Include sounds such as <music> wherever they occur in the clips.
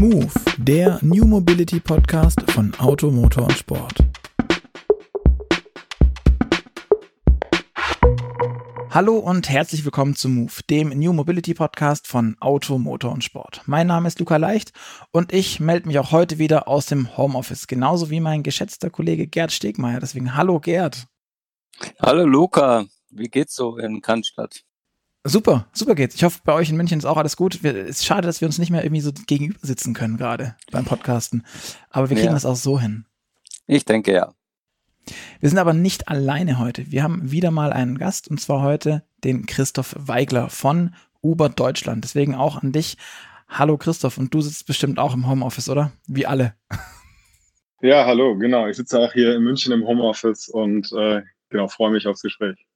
Move, der New Mobility Podcast von Auto, Motor und Sport. Hallo und herzlich willkommen zu Move, dem New Mobility Podcast von Auto, Motor und Sport. Mein Name ist Luca Leicht und ich melde mich auch heute wieder aus dem Homeoffice, genauso wie mein geschätzter Kollege Gerd Stegmeier. Deswegen hallo Gerd. Hallo Luca, wie geht's so in Cannstatt? Super, super geht's. Ich hoffe, bei euch in München ist auch alles gut. Es ist schade, dass wir uns nicht mehr irgendwie so gegenüber sitzen können, gerade beim Podcasten. Aber wir kriegen ja. das auch so hin. Ich denke ja. Wir sind aber nicht alleine heute. Wir haben wieder mal einen Gast und zwar heute den Christoph Weigler von Uber Deutschland. Deswegen auch an dich. Hallo Christoph und du sitzt bestimmt auch im Homeoffice, oder? Wie alle. Ja, hallo, genau. Ich sitze auch hier in München im Homeoffice und äh, genau freue mich aufs Gespräch.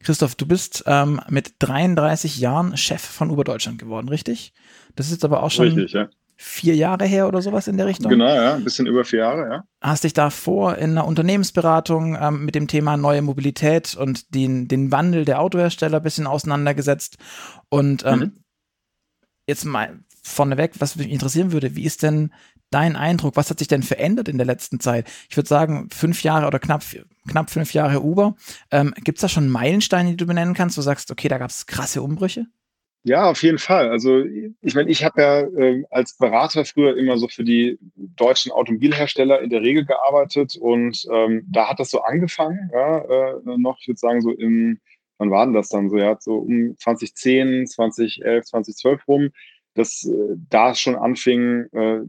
Christoph, du bist ähm, mit 33 Jahren Chef von Uber Deutschland geworden, richtig? Das ist jetzt aber auch schon richtig, ja. vier Jahre her oder sowas in der Richtung. Genau, ja, ein bisschen über vier Jahre, ja. Hast dich davor in einer Unternehmensberatung ähm, mit dem Thema neue Mobilität und den, den Wandel der Autohersteller ein bisschen auseinandergesetzt. Und ähm, mhm. jetzt mal vorneweg, was mich interessieren würde, wie ist denn dein Eindruck? Was hat sich denn verändert in der letzten Zeit? Ich würde sagen, fünf Jahre oder knapp, knapp fünf Jahre Uber. Ähm, Gibt es da schon Meilensteine, die du benennen kannst, wo du sagst, okay, da gab es krasse Umbrüche? Ja, auf jeden Fall. Also ich meine, ich habe ja äh, als Berater früher immer so für die deutschen Automobilhersteller in der Regel gearbeitet und ähm, da hat das so angefangen, ja, äh, noch, ich würde sagen, so im, wann war denn das dann so, ja, so um 2010, 2011, 2012 rum, dass äh, da schon anfing, äh,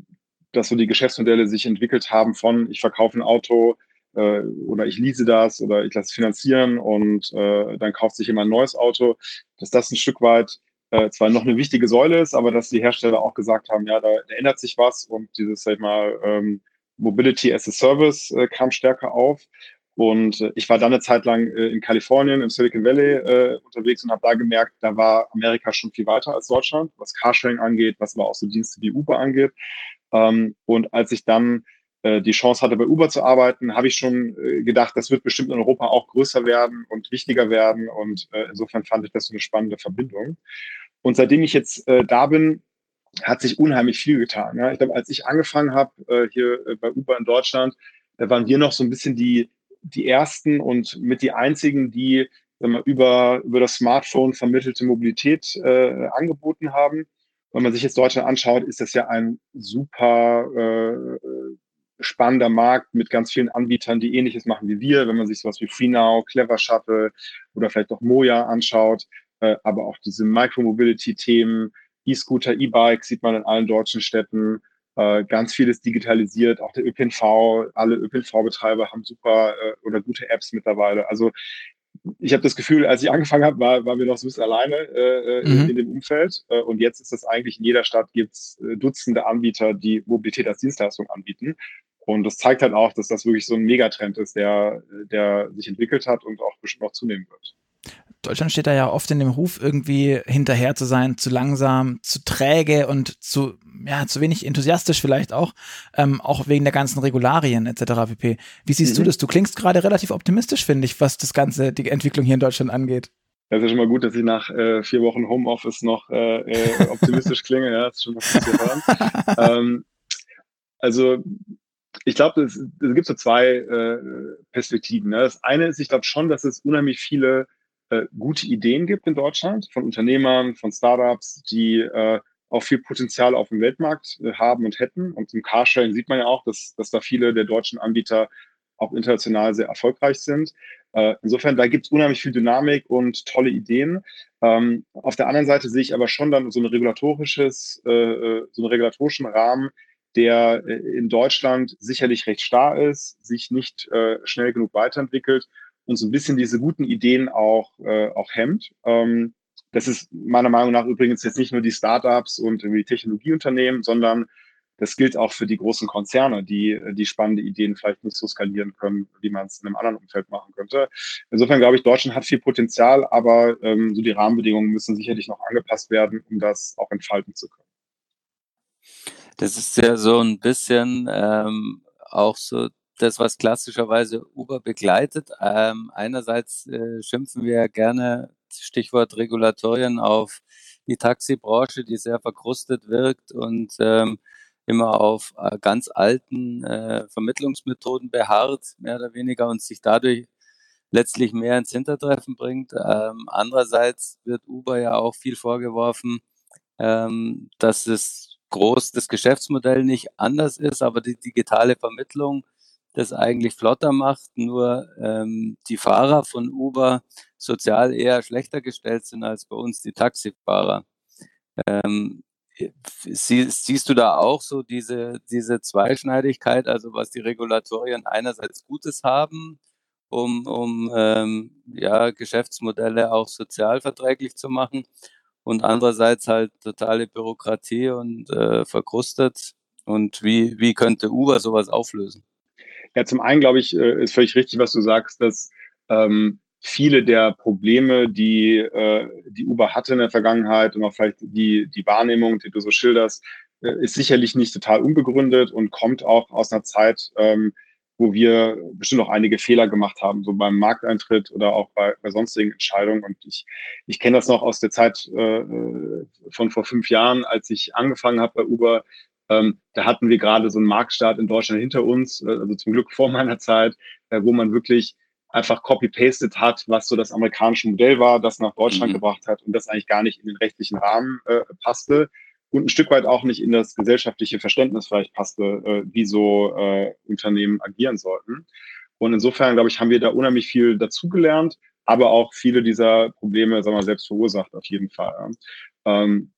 dass so die Geschäftsmodelle sich entwickelt haben von ich verkaufe ein Auto äh, oder ich lease das oder ich lasse es finanzieren und äh, dann kauft sich immer ein neues Auto, dass das ein Stück weit äh, zwar noch eine wichtige Säule ist, aber dass die Hersteller auch gesagt haben, ja, da, da ändert sich was und dieses, sag ich mal, ähm, Mobility as a Service äh, kam stärker auf. Und äh, ich war dann eine Zeit lang äh, in Kalifornien, im Silicon Valley äh, unterwegs und habe da gemerkt, da war Amerika schon viel weiter als Deutschland, was Carsharing angeht, was aber auch so Dienste wie Uber angeht. Ähm, und als ich dann äh, die Chance hatte, bei Uber zu arbeiten, habe ich schon äh, gedacht, das wird bestimmt in Europa auch größer werden und wichtiger werden. Und äh, insofern fand ich das so eine spannende Verbindung. Und seitdem ich jetzt äh, da bin, hat sich unheimlich viel getan. Ja. Ich glaube, als ich angefangen habe äh, hier äh, bei Uber in Deutschland, da waren wir noch so ein bisschen die, die ersten und mit die einzigen, die über, über das Smartphone vermittelte Mobilität angeboten haben wenn man sich jetzt Deutschland anschaut, ist das ja ein super äh, spannender Markt mit ganz vielen Anbietern, die ähnliches machen wie wir. Wenn man sich sowas wie FreeNow, Clever Shuttle oder vielleicht auch Moja anschaut, äh, aber auch diese Micromobility-Themen, E-Scooter, E-Bike sieht man in allen deutschen Städten. Äh, ganz vieles digitalisiert, auch der ÖPNV, alle ÖPNV-Betreiber haben super äh, oder gute Apps mittlerweile. Also ich habe das Gefühl, als ich angefangen habe, war, waren wir noch so ein bisschen alleine äh, äh, mhm. in, dem Umfeld. Äh, und jetzt ist es eigentlich in jeder Stadt gibt es äh, Dutzende Anbieter, die Mobilität als Dienstleistung anbieten. Und das zeigt halt auch, dass das wirklich so ein Megatrend ist, der, der sich entwickelt hat und auch bestimmt noch zunehmen wird. Deutschland steht da ja oft in dem Ruf, irgendwie hinterher zu sein, zu langsam, zu träge und zu, ja, zu wenig enthusiastisch vielleicht auch, ähm, auch wegen der ganzen Regularien etc. pp. Wie siehst mhm. du das? Du klingst gerade relativ optimistisch, finde ich, was das Ganze, die Entwicklung hier in Deutschland angeht. Das ist ja schon mal gut, dass ich nach äh, vier Wochen Homeoffice noch äh, äh, optimistisch <laughs> klinge. Ja, das ist schon was zu hören. <laughs> ähm, also ich glaube, es, es gibt so zwei äh, Perspektiven. Ne? Das eine ist, ich glaube schon, dass es unheimlich viele äh, gute Ideen gibt in Deutschland von Unternehmern, von Startups, die äh, auch viel Potenzial auf dem Weltmarkt äh, haben und hätten. Und im Carsharing sieht man ja auch, dass, dass da viele der deutschen Anbieter auch international sehr erfolgreich sind. Äh, insofern, da gibt es unheimlich viel Dynamik und tolle Ideen. Ähm, auf der anderen Seite sehe ich aber schon dann so ein regulatorisches, äh, äh so einen regulatorischen Rahmen, der in Deutschland sicherlich recht starr ist, sich nicht schnell genug weiterentwickelt und so ein bisschen diese guten Ideen auch, äh, auch hemmt. Ähm, das ist meiner Meinung nach übrigens jetzt nicht nur die Startups und die Technologieunternehmen, sondern das gilt auch für die großen Konzerne, die, die spannende Ideen vielleicht nicht so skalieren können, wie man es in einem anderen Umfeld machen könnte. Insofern glaube ich, Deutschland hat viel Potenzial, aber ähm, so die Rahmenbedingungen müssen sicherlich noch angepasst werden, um das auch entfalten zu können. Das ist ja so ein bisschen ähm, auch so das, was klassischerweise Uber begleitet. Ähm, einerseits äh, schimpfen wir gerne, Stichwort Regulatorien, auf die Taxibranche, die sehr verkrustet wirkt und ähm, immer auf äh, ganz alten äh, Vermittlungsmethoden beharrt, mehr oder weniger, und sich dadurch letztlich mehr ins Hintertreffen bringt. Ähm, andererseits wird Uber ja auch viel vorgeworfen, ähm, dass es groß das Geschäftsmodell nicht anders ist, aber die digitale Vermittlung das eigentlich flotter macht, nur ähm, die Fahrer von Uber sozial eher schlechter gestellt sind als bei uns die Taxifahrer. Ähm, sie, siehst du da auch so diese, diese Zweischneidigkeit, also was die Regulatorien einerseits Gutes haben, um, um ähm, ja, Geschäftsmodelle auch sozialverträglich zu machen und andererseits halt totale Bürokratie und äh, verkrustet. Und wie, wie könnte Uber sowas auflösen? Ja, zum einen glaube ich, äh, ist völlig richtig, was du sagst, dass ähm, viele der Probleme, die äh, die Uber hatte in der Vergangenheit und auch vielleicht die, die Wahrnehmung, die du so schilderst, äh, ist sicherlich nicht total unbegründet und kommt auch aus einer Zeit, ähm, wo wir bestimmt auch einige Fehler gemacht haben, so beim Markteintritt oder auch bei, bei sonstigen Entscheidungen. Und ich, ich kenne das noch aus der Zeit äh, von vor fünf Jahren, als ich angefangen habe bei Uber. Ähm, da hatten wir gerade so einen Marktstart in Deutschland hinter uns, äh, also zum Glück vor <laughs> meiner Zeit, äh, wo man wirklich einfach copy-pasted hat, was so das amerikanische Modell war, das nach Deutschland mhm. gebracht hat und das eigentlich gar nicht in den rechtlichen Rahmen äh, passte und ein Stück weit auch nicht in das gesellschaftliche Verständnis vielleicht passte, äh, wie so äh, Unternehmen agieren sollten. Und insofern, glaube ich, haben wir da unheimlich viel dazugelernt, aber auch viele dieser Probleme, sagen wir, selbst verursacht, auf jeden Fall. Ähm,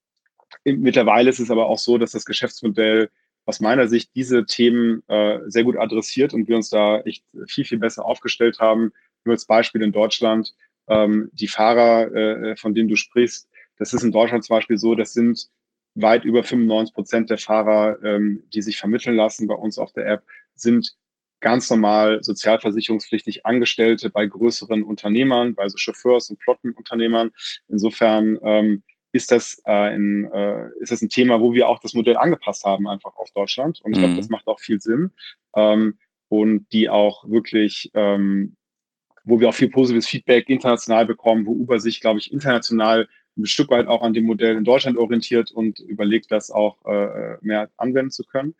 mittlerweile ist es aber auch so, dass das Geschäftsmodell aus meiner Sicht diese Themen äh, sehr gut adressiert und wir uns da echt viel, viel besser aufgestellt haben. Nur als Beispiel in Deutschland, ähm, die Fahrer, äh, von denen du sprichst, das ist in Deutschland zum Beispiel so, das sind weit über 95 Prozent der Fahrer, ähm, die sich vermitteln lassen bei uns auf der App, sind ganz normal sozialversicherungspflichtig Angestellte bei größeren Unternehmern, bei so Chauffeurs und Flottenunternehmern. Insofern ähm, ist das, äh, ein, äh, ist das ein Thema, wo wir auch das Modell angepasst haben, einfach auf Deutschland. Und ich glaube, mhm. das macht auch viel Sinn. Ähm, und die auch wirklich, ähm, wo wir auch viel positives Feedback international bekommen, wo Uber sich, glaube ich, international ein Stück weit auch an dem Modell in Deutschland orientiert und überlegt, das auch äh, mehr anwenden zu können.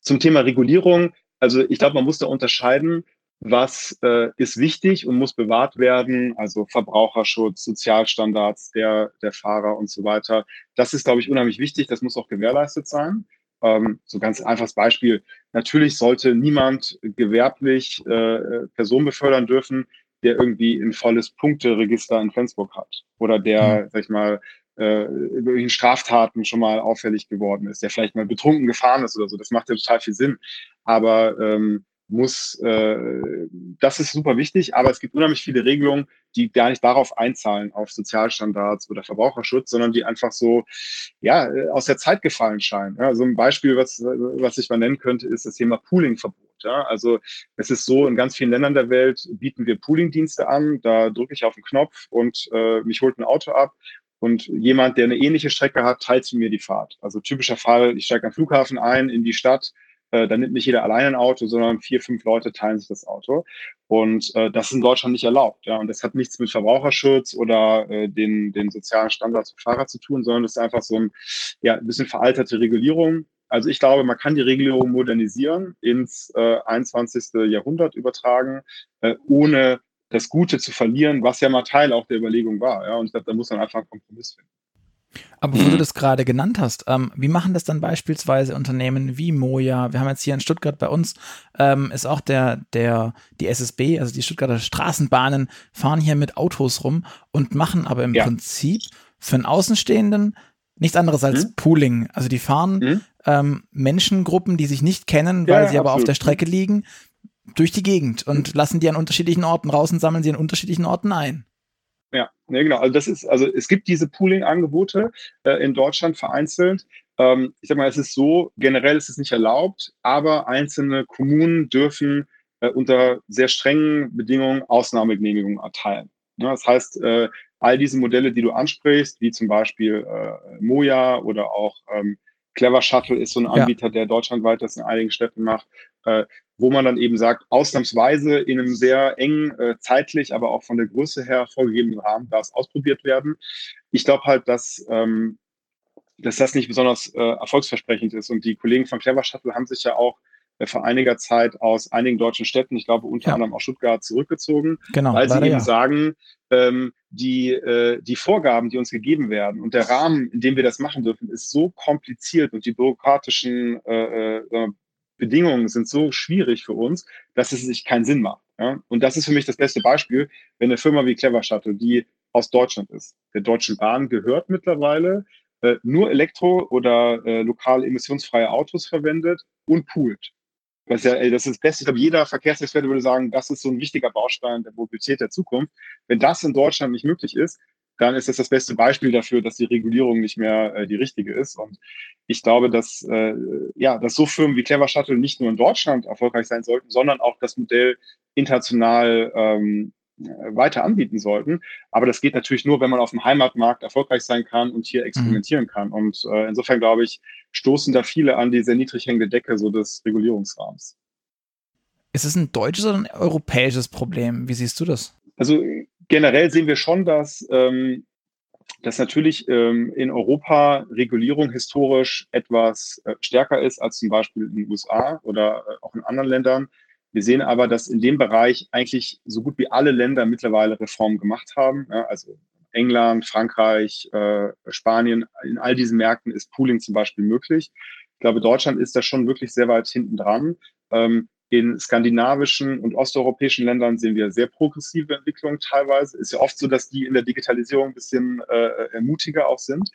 Zum Thema Regulierung, also ich glaube, man muss da unterscheiden, was äh, ist wichtig und muss bewahrt werden, also Verbraucherschutz, Sozialstandards der, der Fahrer und so weiter. Das ist, glaube ich, unheimlich wichtig, das muss auch gewährleistet sein. Ähm, so ganz einfaches Beispiel. Natürlich sollte niemand gewerblich äh, Personen befördern dürfen, der irgendwie ein volles Punkteregister in Flensburg hat oder der, mhm. sag ich mal, äh, in Straftaten schon mal auffällig geworden ist, der vielleicht mal betrunken gefahren ist oder so. Das macht ja total viel Sinn. Aber ähm, muss, äh, das ist super wichtig, aber es gibt unheimlich viele Regelungen, die gar nicht darauf einzahlen, auf Sozialstandards oder Verbraucherschutz, sondern die einfach so, ja, äh, aus der Zeit gefallen scheinen. Ja, so ein Beispiel, was, was ich mal nennen könnte, ist das Thema Poolingverbot. Ja, also es ist so, in ganz vielen Ländern der Welt bieten wir Poolingdienste an. Da drücke ich auf den Knopf und äh, mich holt ein Auto ab und jemand, der eine ähnliche Strecke hat, teilt zu mir die Fahrt. Also typischer Fall, ich steige am Flughafen ein, in die Stadt, äh, dann nimmt nicht jeder alleine ein Auto, sondern vier, fünf Leute teilen sich das Auto. Und äh, das ist in Deutschland nicht erlaubt. Ja? Und das hat nichts mit Verbraucherschutz oder äh, den, den sozialen Standards für Fahrer zu tun, sondern das ist einfach so ein, ja, ein bisschen veralterte Regulierung. Also ich glaube, man kann die Regelung modernisieren, ins äh, 21. Jahrhundert übertragen, äh, ohne das Gute zu verlieren, was ja mal Teil auch der Überlegung war. Ja? Und ich glaube, da muss man einfach einen Kompromiss finden. Aber wo du mhm. das gerade genannt hast, ähm, wie machen das dann beispielsweise Unternehmen wie Moja? Wir haben jetzt hier in Stuttgart bei uns, ähm, ist auch der, der, die SSB, also die Stuttgarter Straßenbahnen, fahren hier mit Autos rum und machen aber im ja. Prinzip für einen Außenstehenden nichts anderes als hm? Pooling. Also die fahren hm? ähm, Menschengruppen, die sich nicht kennen, weil ja, sie aber auf der Strecke liegen, durch die Gegend und hm? lassen die an unterschiedlichen Orten raus und sammeln sie an unterschiedlichen Orten ein. Ja, ja, genau. Also das ist, also es gibt diese Pooling-Angebote äh, in Deutschland vereinzelt. Ähm, ich sag mal, es ist so, generell ist es nicht erlaubt, aber einzelne Kommunen dürfen äh, unter sehr strengen Bedingungen Ausnahmegenehmigungen erteilen. Ja, das heißt, äh, all diese Modelle, die du ansprichst, wie zum Beispiel äh, Moja oder auch ähm, Clever Shuttle ist so ein Anbieter, ja. der deutschlandweit das in einigen Städten macht. Äh, wo man dann eben sagt, ausnahmsweise in einem sehr engen, äh, zeitlich, aber auch von der Größe her vorgegebenen Rahmen darf es ausprobiert werden. Ich glaube halt, dass, ähm, dass das nicht besonders äh, erfolgsversprechend ist. Und die Kollegen von Clever Shuttle haben sich ja auch äh, vor einiger Zeit aus einigen deutschen Städten, ich glaube unter ja. anderem auch Stuttgart, zurückgezogen, genau, weil sie eben ja. sagen, ähm, die, äh, die Vorgaben, die uns gegeben werden und der Rahmen, in dem wir das machen dürfen, ist so kompliziert und die bürokratischen äh, äh, Bedingungen sind so schwierig für uns, dass es sich keinen Sinn macht. Ja? Und das ist für mich das beste Beispiel, wenn eine Firma wie Clever Shuttle, die aus Deutschland ist, der Deutschen Bahn gehört mittlerweile, äh, nur Elektro- oder äh, lokal emissionsfreie Autos verwendet und poolt. Was ja, ey, das ist das Beste. Ich glaube, jeder Verkehrsexperte würde sagen, das ist so ein wichtiger Baustein der Mobilität der Zukunft. Wenn das in Deutschland nicht möglich ist, dann ist das das beste Beispiel dafür, dass die Regulierung nicht mehr äh, die richtige ist. Und ich glaube, dass, äh, ja, dass so Firmen wie Clever Shuttle nicht nur in Deutschland erfolgreich sein sollten, sondern auch das Modell international ähm, weiter anbieten sollten. Aber das geht natürlich nur, wenn man auf dem Heimatmarkt erfolgreich sein kann und hier experimentieren mhm. kann. Und äh, insofern glaube ich, stoßen da viele an die sehr niedrig hängende Decke so des Regulierungsrahmens. Ist es ein deutsches oder ein europäisches Problem? Wie siehst du das? Also generell sehen wir schon, dass, ähm, dass natürlich ähm, in Europa Regulierung historisch etwas äh, stärker ist als zum Beispiel in den USA oder äh, auch in anderen Ländern. Wir sehen aber, dass in dem Bereich eigentlich so gut wie alle Länder mittlerweile Reformen gemacht haben. Ja, also England, Frankreich, äh, Spanien, in all diesen Märkten ist Pooling zum Beispiel möglich. Ich glaube, Deutschland ist da schon wirklich sehr weit hinten dran. Ähm, in skandinavischen und osteuropäischen Ländern sehen wir sehr progressive Entwicklungen teilweise. Ist ja oft so, dass die in der Digitalisierung ein bisschen äh, mutiger auch sind.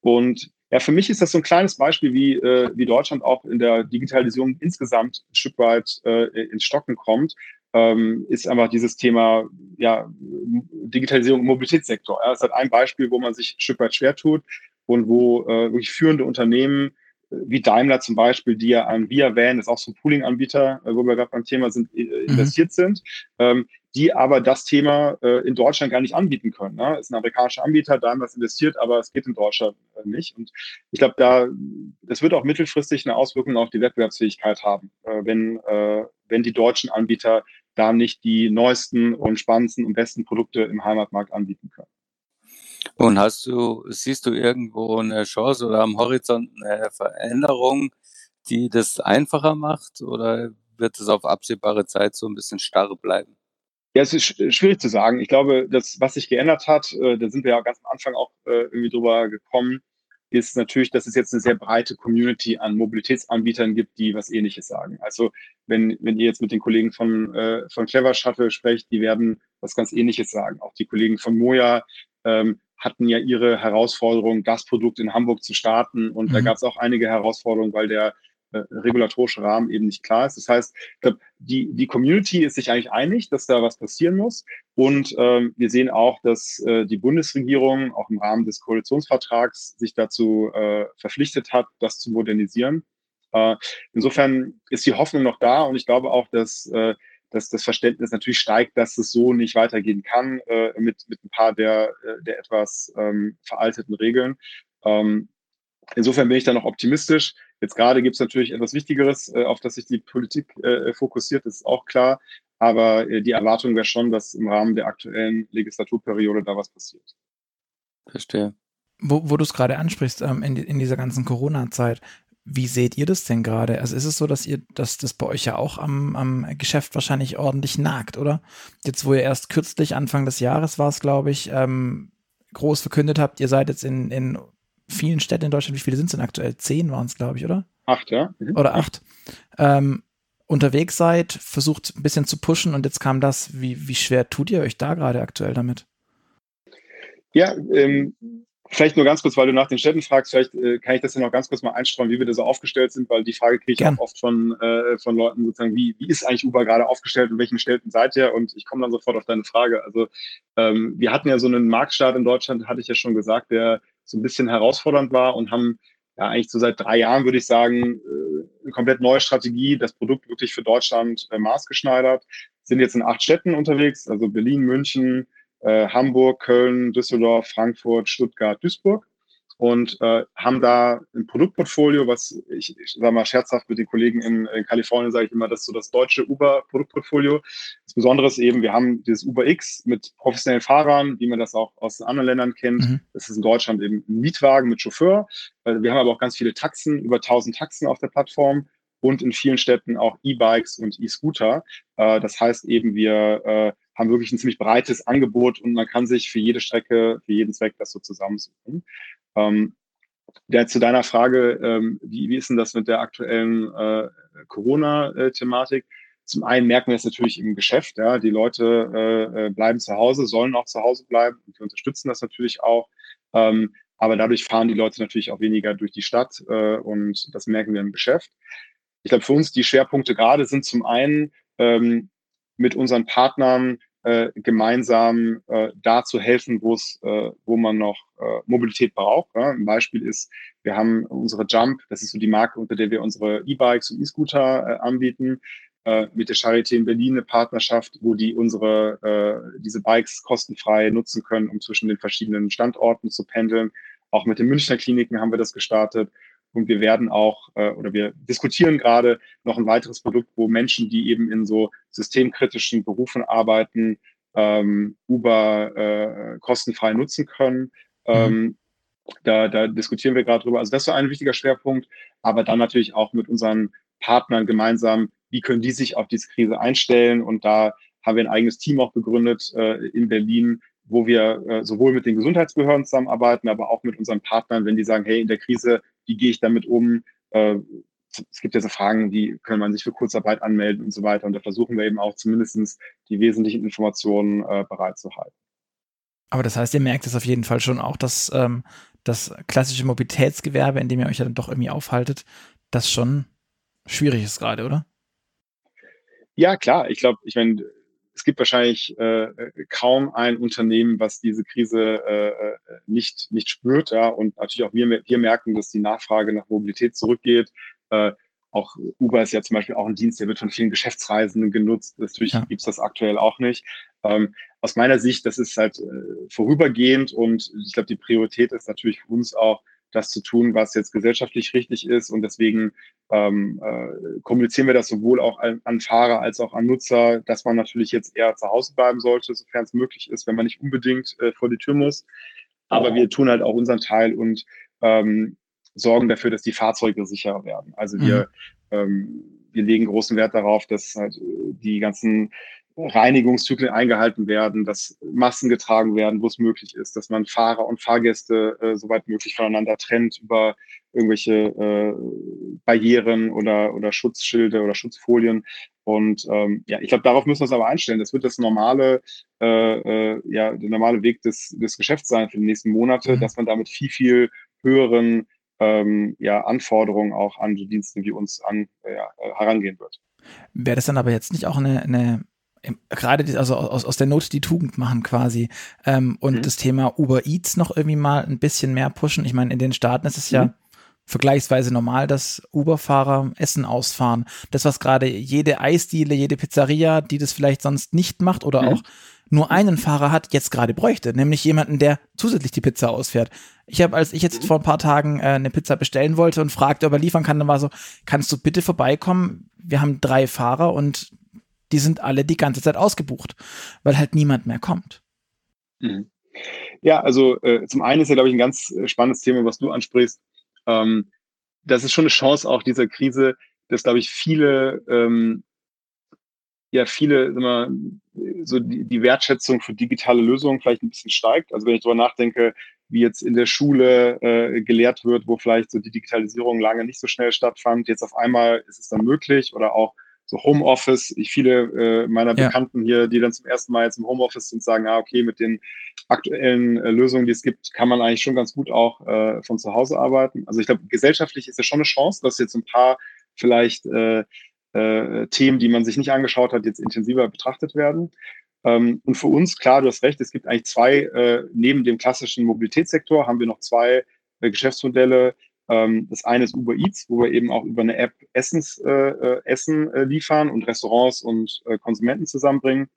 Und ja, für mich ist das so ein kleines Beispiel, wie, äh, wie Deutschland auch in der Digitalisierung insgesamt ein Stück weit äh, ins Stocken kommt, ähm, ist einfach dieses Thema ja, Digitalisierung im Mobilitätssektor. Ja, das ist ein Beispiel, wo man sich ein Stück weit schwer tut und wo äh, wirklich führende Unternehmen wie Daimler zum Beispiel, die ja an Via Van, ist auch so ein Pooling-Anbieter, äh, wo wir gerade beim Thema sind, äh, mhm. investiert mhm. sind, ähm, die aber das Thema äh, in Deutschland gar nicht anbieten können. Ne? Ist ein amerikanischer Anbieter, Daimler ist investiert, aber es geht in Deutschland äh, nicht. Und ich glaube, da, das wird auch mittelfristig eine Auswirkung auf die Wettbewerbsfähigkeit haben, äh, wenn, äh, wenn die deutschen Anbieter da nicht die neuesten und spannendsten und besten Produkte im Heimatmarkt anbieten können. Und hast du, siehst du irgendwo eine Chance oder am Horizont eine Veränderung, die das einfacher macht oder wird es auf absehbare Zeit so ein bisschen starr bleiben? Ja, es ist schwierig zu sagen. Ich glaube, das, was sich geändert hat, äh, da sind wir ja ganz am Anfang auch äh, irgendwie drüber gekommen, ist natürlich, dass es jetzt eine sehr breite Community an Mobilitätsanbietern gibt, die was Ähnliches sagen. Also wenn, wenn ihr jetzt mit den Kollegen von, äh, von Clever Shuttle sprecht, die werden was ganz Ähnliches sagen. Auch die Kollegen von Moja ähm, hatten ja ihre Herausforderung, das Produkt in Hamburg zu starten. Und mhm. da gab es auch einige Herausforderungen, weil der äh, regulatorische Rahmen eben nicht klar ist. Das heißt, ich glaube, die, die Community ist sich eigentlich einig, dass da was passieren muss. Und ähm, wir sehen auch, dass äh, die Bundesregierung auch im Rahmen des Koalitionsvertrags sich dazu äh, verpflichtet hat, das zu modernisieren. Äh, insofern ist die Hoffnung noch da und ich glaube auch, dass äh, dass das Verständnis natürlich steigt, dass es so nicht weitergehen kann äh, mit, mit ein paar der, äh, der etwas ähm, veralteten Regeln. Ähm, insofern bin ich da noch optimistisch. Jetzt gerade gibt es natürlich etwas Wichtigeres, äh, auf das sich die Politik äh, fokussiert, das ist auch klar. Aber äh, die Erwartung wäre schon, dass im Rahmen der aktuellen Legislaturperiode da was passiert. Verstehe. Wo, wo du es gerade ansprichst, ähm, in, in dieser ganzen Corona-Zeit, wie seht ihr das denn gerade? Also ist es so, dass ihr, dass das bei euch ja auch am, am Geschäft wahrscheinlich ordentlich nagt, oder? Jetzt, wo ihr erst kürzlich, Anfang des Jahres war es, glaube ich, ähm, groß verkündet habt, ihr seid jetzt in, in vielen Städten in Deutschland, wie viele sind es denn aktuell? Zehn waren es, glaube ich, oder? Acht, ja. Mhm. Oder acht. Ähm, unterwegs seid, versucht ein bisschen zu pushen und jetzt kam das. Wie, wie schwer tut ihr euch da gerade aktuell damit? Ja, ähm, Vielleicht nur ganz kurz, weil du nach den Städten fragst, vielleicht äh, kann ich das ja noch ganz kurz mal einstreuen, wie wir da so aufgestellt sind, weil die Frage kriege ich Gern. auch oft von, äh, von Leuten sozusagen, wie, wie ist eigentlich Uber gerade aufgestellt und welchen Städten seid ihr? Und ich komme dann sofort auf deine Frage. Also ähm, wir hatten ja so einen Marktstart in Deutschland, hatte ich ja schon gesagt, der so ein bisschen herausfordernd war und haben ja eigentlich so seit drei Jahren, würde ich sagen, äh, eine komplett neue Strategie, das Produkt wirklich für Deutschland äh, maßgeschneidert, sind jetzt in acht Städten unterwegs, also Berlin, München, äh, Hamburg, Köln, Düsseldorf, Frankfurt, Stuttgart, Duisburg. und äh, haben da ein Produktportfolio, was ich, ich sage mal scherzhaft mit den Kollegen in, in Kalifornien sage ich immer, das ist so das deutsche Uber-Produktportfolio. Das Besondere ist eben, wir haben dieses Uber X mit professionellen Fahrern, wie man das auch aus anderen Ländern kennt. Mhm. Das ist in Deutschland eben ein Mietwagen mit Chauffeur. Äh, wir haben aber auch ganz viele Taxen, über 1000 Taxen auf der Plattform und in vielen Städten auch E-Bikes und E-Scooter. Äh, das heißt eben, wir äh, haben wirklich ein ziemlich breites Angebot und man kann sich für jede Strecke, für jeden Zweck das so zusammensuchen. Ähm, der, zu deiner Frage, ähm, wie, wie ist denn das mit der aktuellen äh, Corona-Thematik? Zum einen merken wir es natürlich im Geschäft, ja, die Leute äh, äh, bleiben zu Hause, sollen auch zu Hause bleiben und wir unterstützen das natürlich auch. Ähm, aber dadurch fahren die Leute natürlich auch weniger durch die Stadt äh, und das merken wir im Geschäft. Ich glaube, für uns die Schwerpunkte gerade sind zum einen ähm, mit unseren Partnern äh, gemeinsam äh, da zu helfen, wo es, äh, wo man noch äh, Mobilität braucht. Ja? Ein Beispiel ist, wir haben unsere Jump, das ist so die Marke, unter der wir unsere E-Bikes und E-Scooter äh, anbieten, äh, mit der Charité in Berlin eine Partnerschaft, wo die unsere äh, diese Bikes kostenfrei nutzen können, um zwischen den verschiedenen Standorten zu pendeln. Auch mit den Münchner Kliniken haben wir das gestartet. Und wir werden auch, äh, oder wir diskutieren gerade noch ein weiteres Produkt, wo Menschen, die eben in so systemkritischen Berufen arbeiten, ähm, Uber äh, kostenfrei nutzen können. Mhm. Ähm, da, da diskutieren wir gerade drüber. Also das ist so ein wichtiger Schwerpunkt, aber dann natürlich auch mit unseren Partnern gemeinsam, wie können die sich auf diese Krise einstellen? Und da haben wir ein eigenes Team auch begründet äh, in Berlin, wo wir äh, sowohl mit den Gesundheitsbehörden zusammenarbeiten, aber auch mit unseren Partnern, wenn die sagen, hey, in der Krise wie gehe ich damit um? Äh, es gibt ja so Fragen, die können man sich für Kurzarbeit anmelden und so weiter. Und da versuchen wir eben auch zumindest die wesentlichen Informationen äh, bereitzuhalten. Aber das heißt, ihr merkt es auf jeden Fall schon auch, dass ähm, das klassische Mobilitätsgewerbe, in dem ihr euch ja dann doch irgendwie aufhaltet, das schon schwierig ist gerade, oder? Ja, klar. Ich glaube, ich meine, es gibt wahrscheinlich äh, kaum ein Unternehmen, was diese Krise äh, äh, nicht, nicht spürt. Ja? Und natürlich auch wir, wir merken, dass die Nachfrage nach Mobilität zurückgeht. Äh, auch Uber ist ja zum Beispiel auch ein Dienst, der wird von vielen Geschäftsreisenden genutzt. Natürlich ja. gibt es das aktuell auch nicht. Ähm, aus meiner Sicht, das ist halt äh, vorübergehend und ich glaube, die Priorität ist natürlich für uns auch, das zu tun, was jetzt gesellschaftlich richtig ist. Und deswegen ähm, äh, kommunizieren wir das sowohl auch an, an, Fahrer als auch an Nutzer, dass man natürlich jetzt eher zu Hause bleiben sollte, sofern es möglich ist, wenn man nicht unbedingt äh, vor die Tür muss. Aber wir tun halt auch unseren Teil und ähm, sorgen dafür, dass die Fahrzeuge sicherer werden. Also wir, mhm. ähm, wir legen großen Wert darauf, dass halt äh, die ganzen Reinigungszyklen eingehalten werden, dass Massen getragen werden, wo es möglich ist, dass man Fahrer und Fahrgäste äh, soweit möglich voneinander trennt über irgendwelche äh, Barrieren oder, oder Schutzschilde oder Schutzfolien. Und ähm, ja, ich glaube, darauf müssen wir uns aber einstellen. Das wird das normale, äh, äh, ja, der normale Weg des, des Geschäfts sein für die nächsten Monate, mhm. dass man damit viel, viel höheren ähm, ja, Anforderungen auch an die Dienste wie uns an, äh, ja, herangehen wird. Wäre das dann aber jetzt nicht auch eine, eine gerade also aus, aus der Not die Tugend machen quasi ähm, und mhm. das Thema Uber Eats noch irgendwie mal ein bisschen mehr pushen. Ich meine, in den Staaten ist es mhm. ja vergleichsweise normal, dass Uber-Fahrer Essen ausfahren. Das, was gerade jede Eisdiele, jede Pizzeria, die das vielleicht sonst nicht macht oder mhm. auch nur einen Fahrer hat, jetzt gerade bräuchte, nämlich jemanden, der zusätzlich die Pizza ausfährt. Ich habe, als ich jetzt mhm. vor ein paar Tagen äh, eine Pizza bestellen wollte und fragte, ob er liefern kann, dann war so, kannst du bitte vorbeikommen? Wir haben drei Fahrer und die sind alle die ganze Zeit ausgebucht, weil halt niemand mehr kommt. Mhm. Ja, also äh, zum einen ist ja, glaube ich, ein ganz äh, spannendes Thema, was du ansprichst. Ähm, das ist schon eine Chance auch dieser Krise, dass, glaube ich, viele, ähm, ja, viele, mal, so die, die Wertschätzung für digitale Lösungen vielleicht ein bisschen steigt. Also wenn ich darüber nachdenke, wie jetzt in der Schule äh, gelehrt wird, wo vielleicht so die Digitalisierung lange nicht so schnell stattfand, jetzt auf einmal ist es dann möglich oder auch so Homeoffice. Ich viele äh, meiner ja. Bekannten hier, die dann zum ersten Mal jetzt im Homeoffice sind, sagen, ah, okay, mit den aktuellen äh, Lösungen, die es gibt, kann man eigentlich schon ganz gut auch äh, von zu Hause arbeiten. Also ich glaube, gesellschaftlich ist ja schon eine Chance, dass jetzt ein paar vielleicht äh, äh, Themen, die man sich nicht angeschaut hat, jetzt intensiver betrachtet werden. Ähm, und für uns, klar, du hast recht, es gibt eigentlich zwei, äh, neben dem klassischen Mobilitätssektor haben wir noch zwei äh, Geschäftsmodelle, das eine ist Uber Eats, wo wir eben auch über eine App Essens, äh, äh, Essen äh, liefern und Restaurants und äh, Konsumenten zusammenbringen.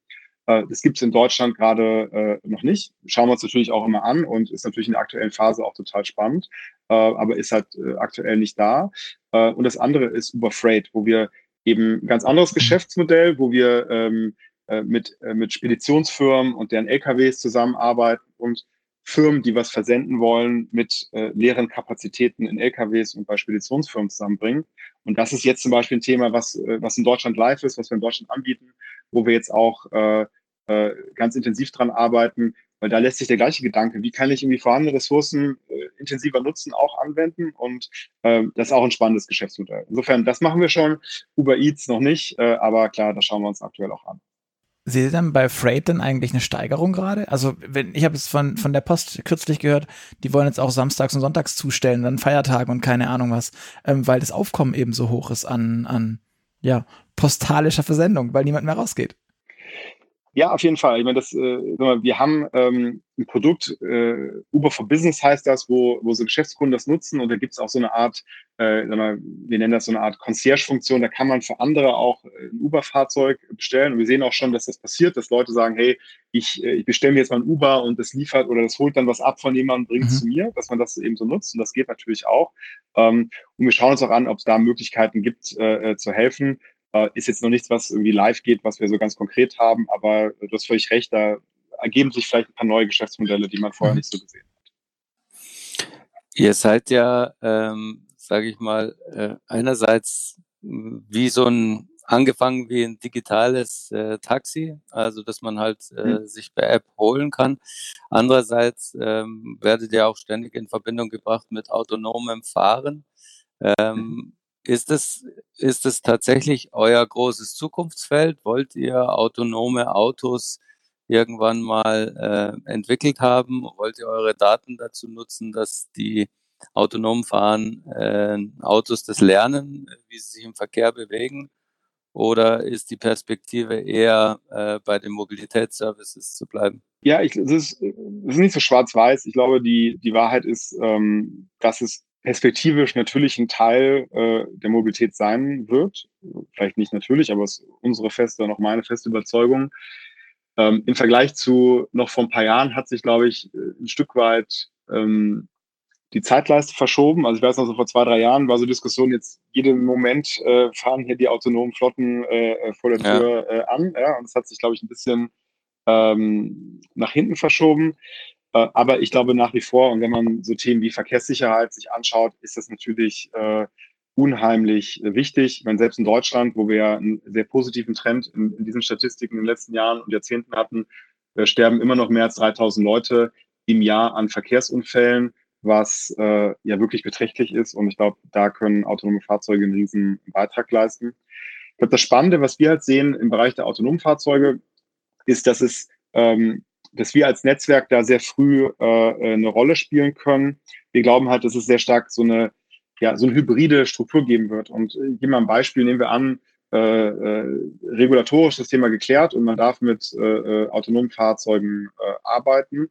Äh, das gibt es in Deutschland gerade äh, noch nicht. Schauen wir uns natürlich auch immer an und ist natürlich in der aktuellen Phase auch total spannend, äh, aber ist halt äh, aktuell nicht da. Äh, und das andere ist Uber Freight, wo wir eben ein ganz anderes Geschäftsmodell, wo wir ähm, äh, mit, mit Speditionsfirmen und deren LKWs zusammenarbeiten und Firmen, die was versenden wollen, mit äh, leeren Kapazitäten in LKWs und bei Speditionsfirmen zusammenbringen. Und das ist jetzt zum Beispiel ein Thema, was, äh, was in Deutschland live ist, was wir in Deutschland anbieten, wo wir jetzt auch äh, äh, ganz intensiv dran arbeiten, weil da lässt sich der gleiche Gedanke, wie kann ich irgendwie vorhandene Ressourcen äh, intensiver nutzen, auch anwenden und äh, das ist auch ein spannendes Geschäftsmodell. Insofern, das machen wir schon, Uber Eats noch nicht, äh, aber klar, das schauen wir uns aktuell auch an. Seht ihr dann bei Freight denn eigentlich eine Steigerung gerade? Also, wenn, ich habe es von, von der Post kürzlich gehört, die wollen jetzt auch samstags und sonntags zustellen, dann Feiertage und keine Ahnung was, ähm, weil das Aufkommen eben so hoch ist an, an ja, postalischer Versendung, weil niemand mehr rausgeht. Ja, auf jeden Fall. Ich meine, das, äh, wir haben ähm, ein Produkt, äh, Uber for Business heißt das, wo, wo so Geschäftskunden das nutzen und da gibt es auch so eine Art, äh, wir nennen das so eine Art Concierge-Funktion, da kann man für andere auch ein Uber-Fahrzeug bestellen und wir sehen auch schon, dass das passiert, dass Leute sagen, hey, ich, äh, ich bestelle mir jetzt mal ein Uber und das liefert oder das holt dann was ab von jemandem, bringt es mhm. zu mir, dass man das eben so nutzt und das geht natürlich auch. Ähm, und wir schauen uns auch an, ob es da Möglichkeiten gibt, äh, äh zu helfen. Äh, ist jetzt noch nichts, was irgendwie live geht, was wir so ganz konkret haben, aber du hast völlig recht, da ergeben sich vielleicht ein paar neue Geschäftsmodelle, die man vorher mhm. nicht so gesehen hat. Ihr seid ja, ähm, sage ich mal, äh, einerseits wie so ein angefangen wie ein digitales äh, Taxi, also dass man halt äh, mhm. sich per App holen kann. Andererseits ähm, werdet ihr auch ständig in Verbindung gebracht mit autonomem Fahren. Ähm, mhm. Ist es, ist es tatsächlich euer großes Zukunftsfeld? Wollt ihr autonome Autos irgendwann mal äh, entwickelt haben? Wollt ihr eure Daten dazu nutzen, dass die autonom fahren äh, Autos das lernen, wie sie sich im Verkehr bewegen? Oder ist die Perspektive eher äh, bei den Mobilitätsservices zu bleiben? Ja, ich, das, ist, das ist nicht so schwarz-weiß. Ich glaube, die, die Wahrheit ist, ähm, dass es perspektivisch natürlich ein Teil äh, der Mobilität sein wird. Vielleicht nicht natürlich, aber es ist unsere feste und auch meine feste Überzeugung. Ähm, Im Vergleich zu noch vor ein paar Jahren hat sich, glaube ich, ein Stück weit ähm, die Zeitleiste verschoben. Also ich weiß noch, so vor zwei, drei Jahren war so Diskussion, jetzt jeden Moment äh, fahren hier die autonomen Flotten äh, äh vor der Tür ja. äh, an. Ja, und es hat sich, glaube ich, ein bisschen ähm, nach hinten verschoben. Äh, aber ich glaube nach wie vor, und wenn man so Themen wie Verkehrssicherheit sich anschaut, ist das natürlich äh, unheimlich wichtig. Ich meine, selbst in Deutschland, wo wir einen sehr positiven Trend in, in diesen Statistiken in den letzten Jahren und Jahrzehnten hatten, äh, sterben immer noch mehr als 3000 Leute im Jahr an Verkehrsunfällen, was äh, ja wirklich beträchtlich ist. Und ich glaube, da können autonome Fahrzeuge einen riesen Beitrag leisten. Ich glaube, das Spannende, was wir halt sehen im Bereich der autonomen Fahrzeuge, ist, dass es ähm, dass wir als Netzwerk da sehr früh äh, eine Rolle spielen können. Wir glauben halt, dass es sehr stark so eine, ja, so eine hybride Struktur geben wird. Und äh, hier mal ein Beispiel, nehmen wir an, äh, äh, regulatorisch das Thema geklärt und man darf mit äh, äh autonomen Fahrzeugen äh, arbeiten,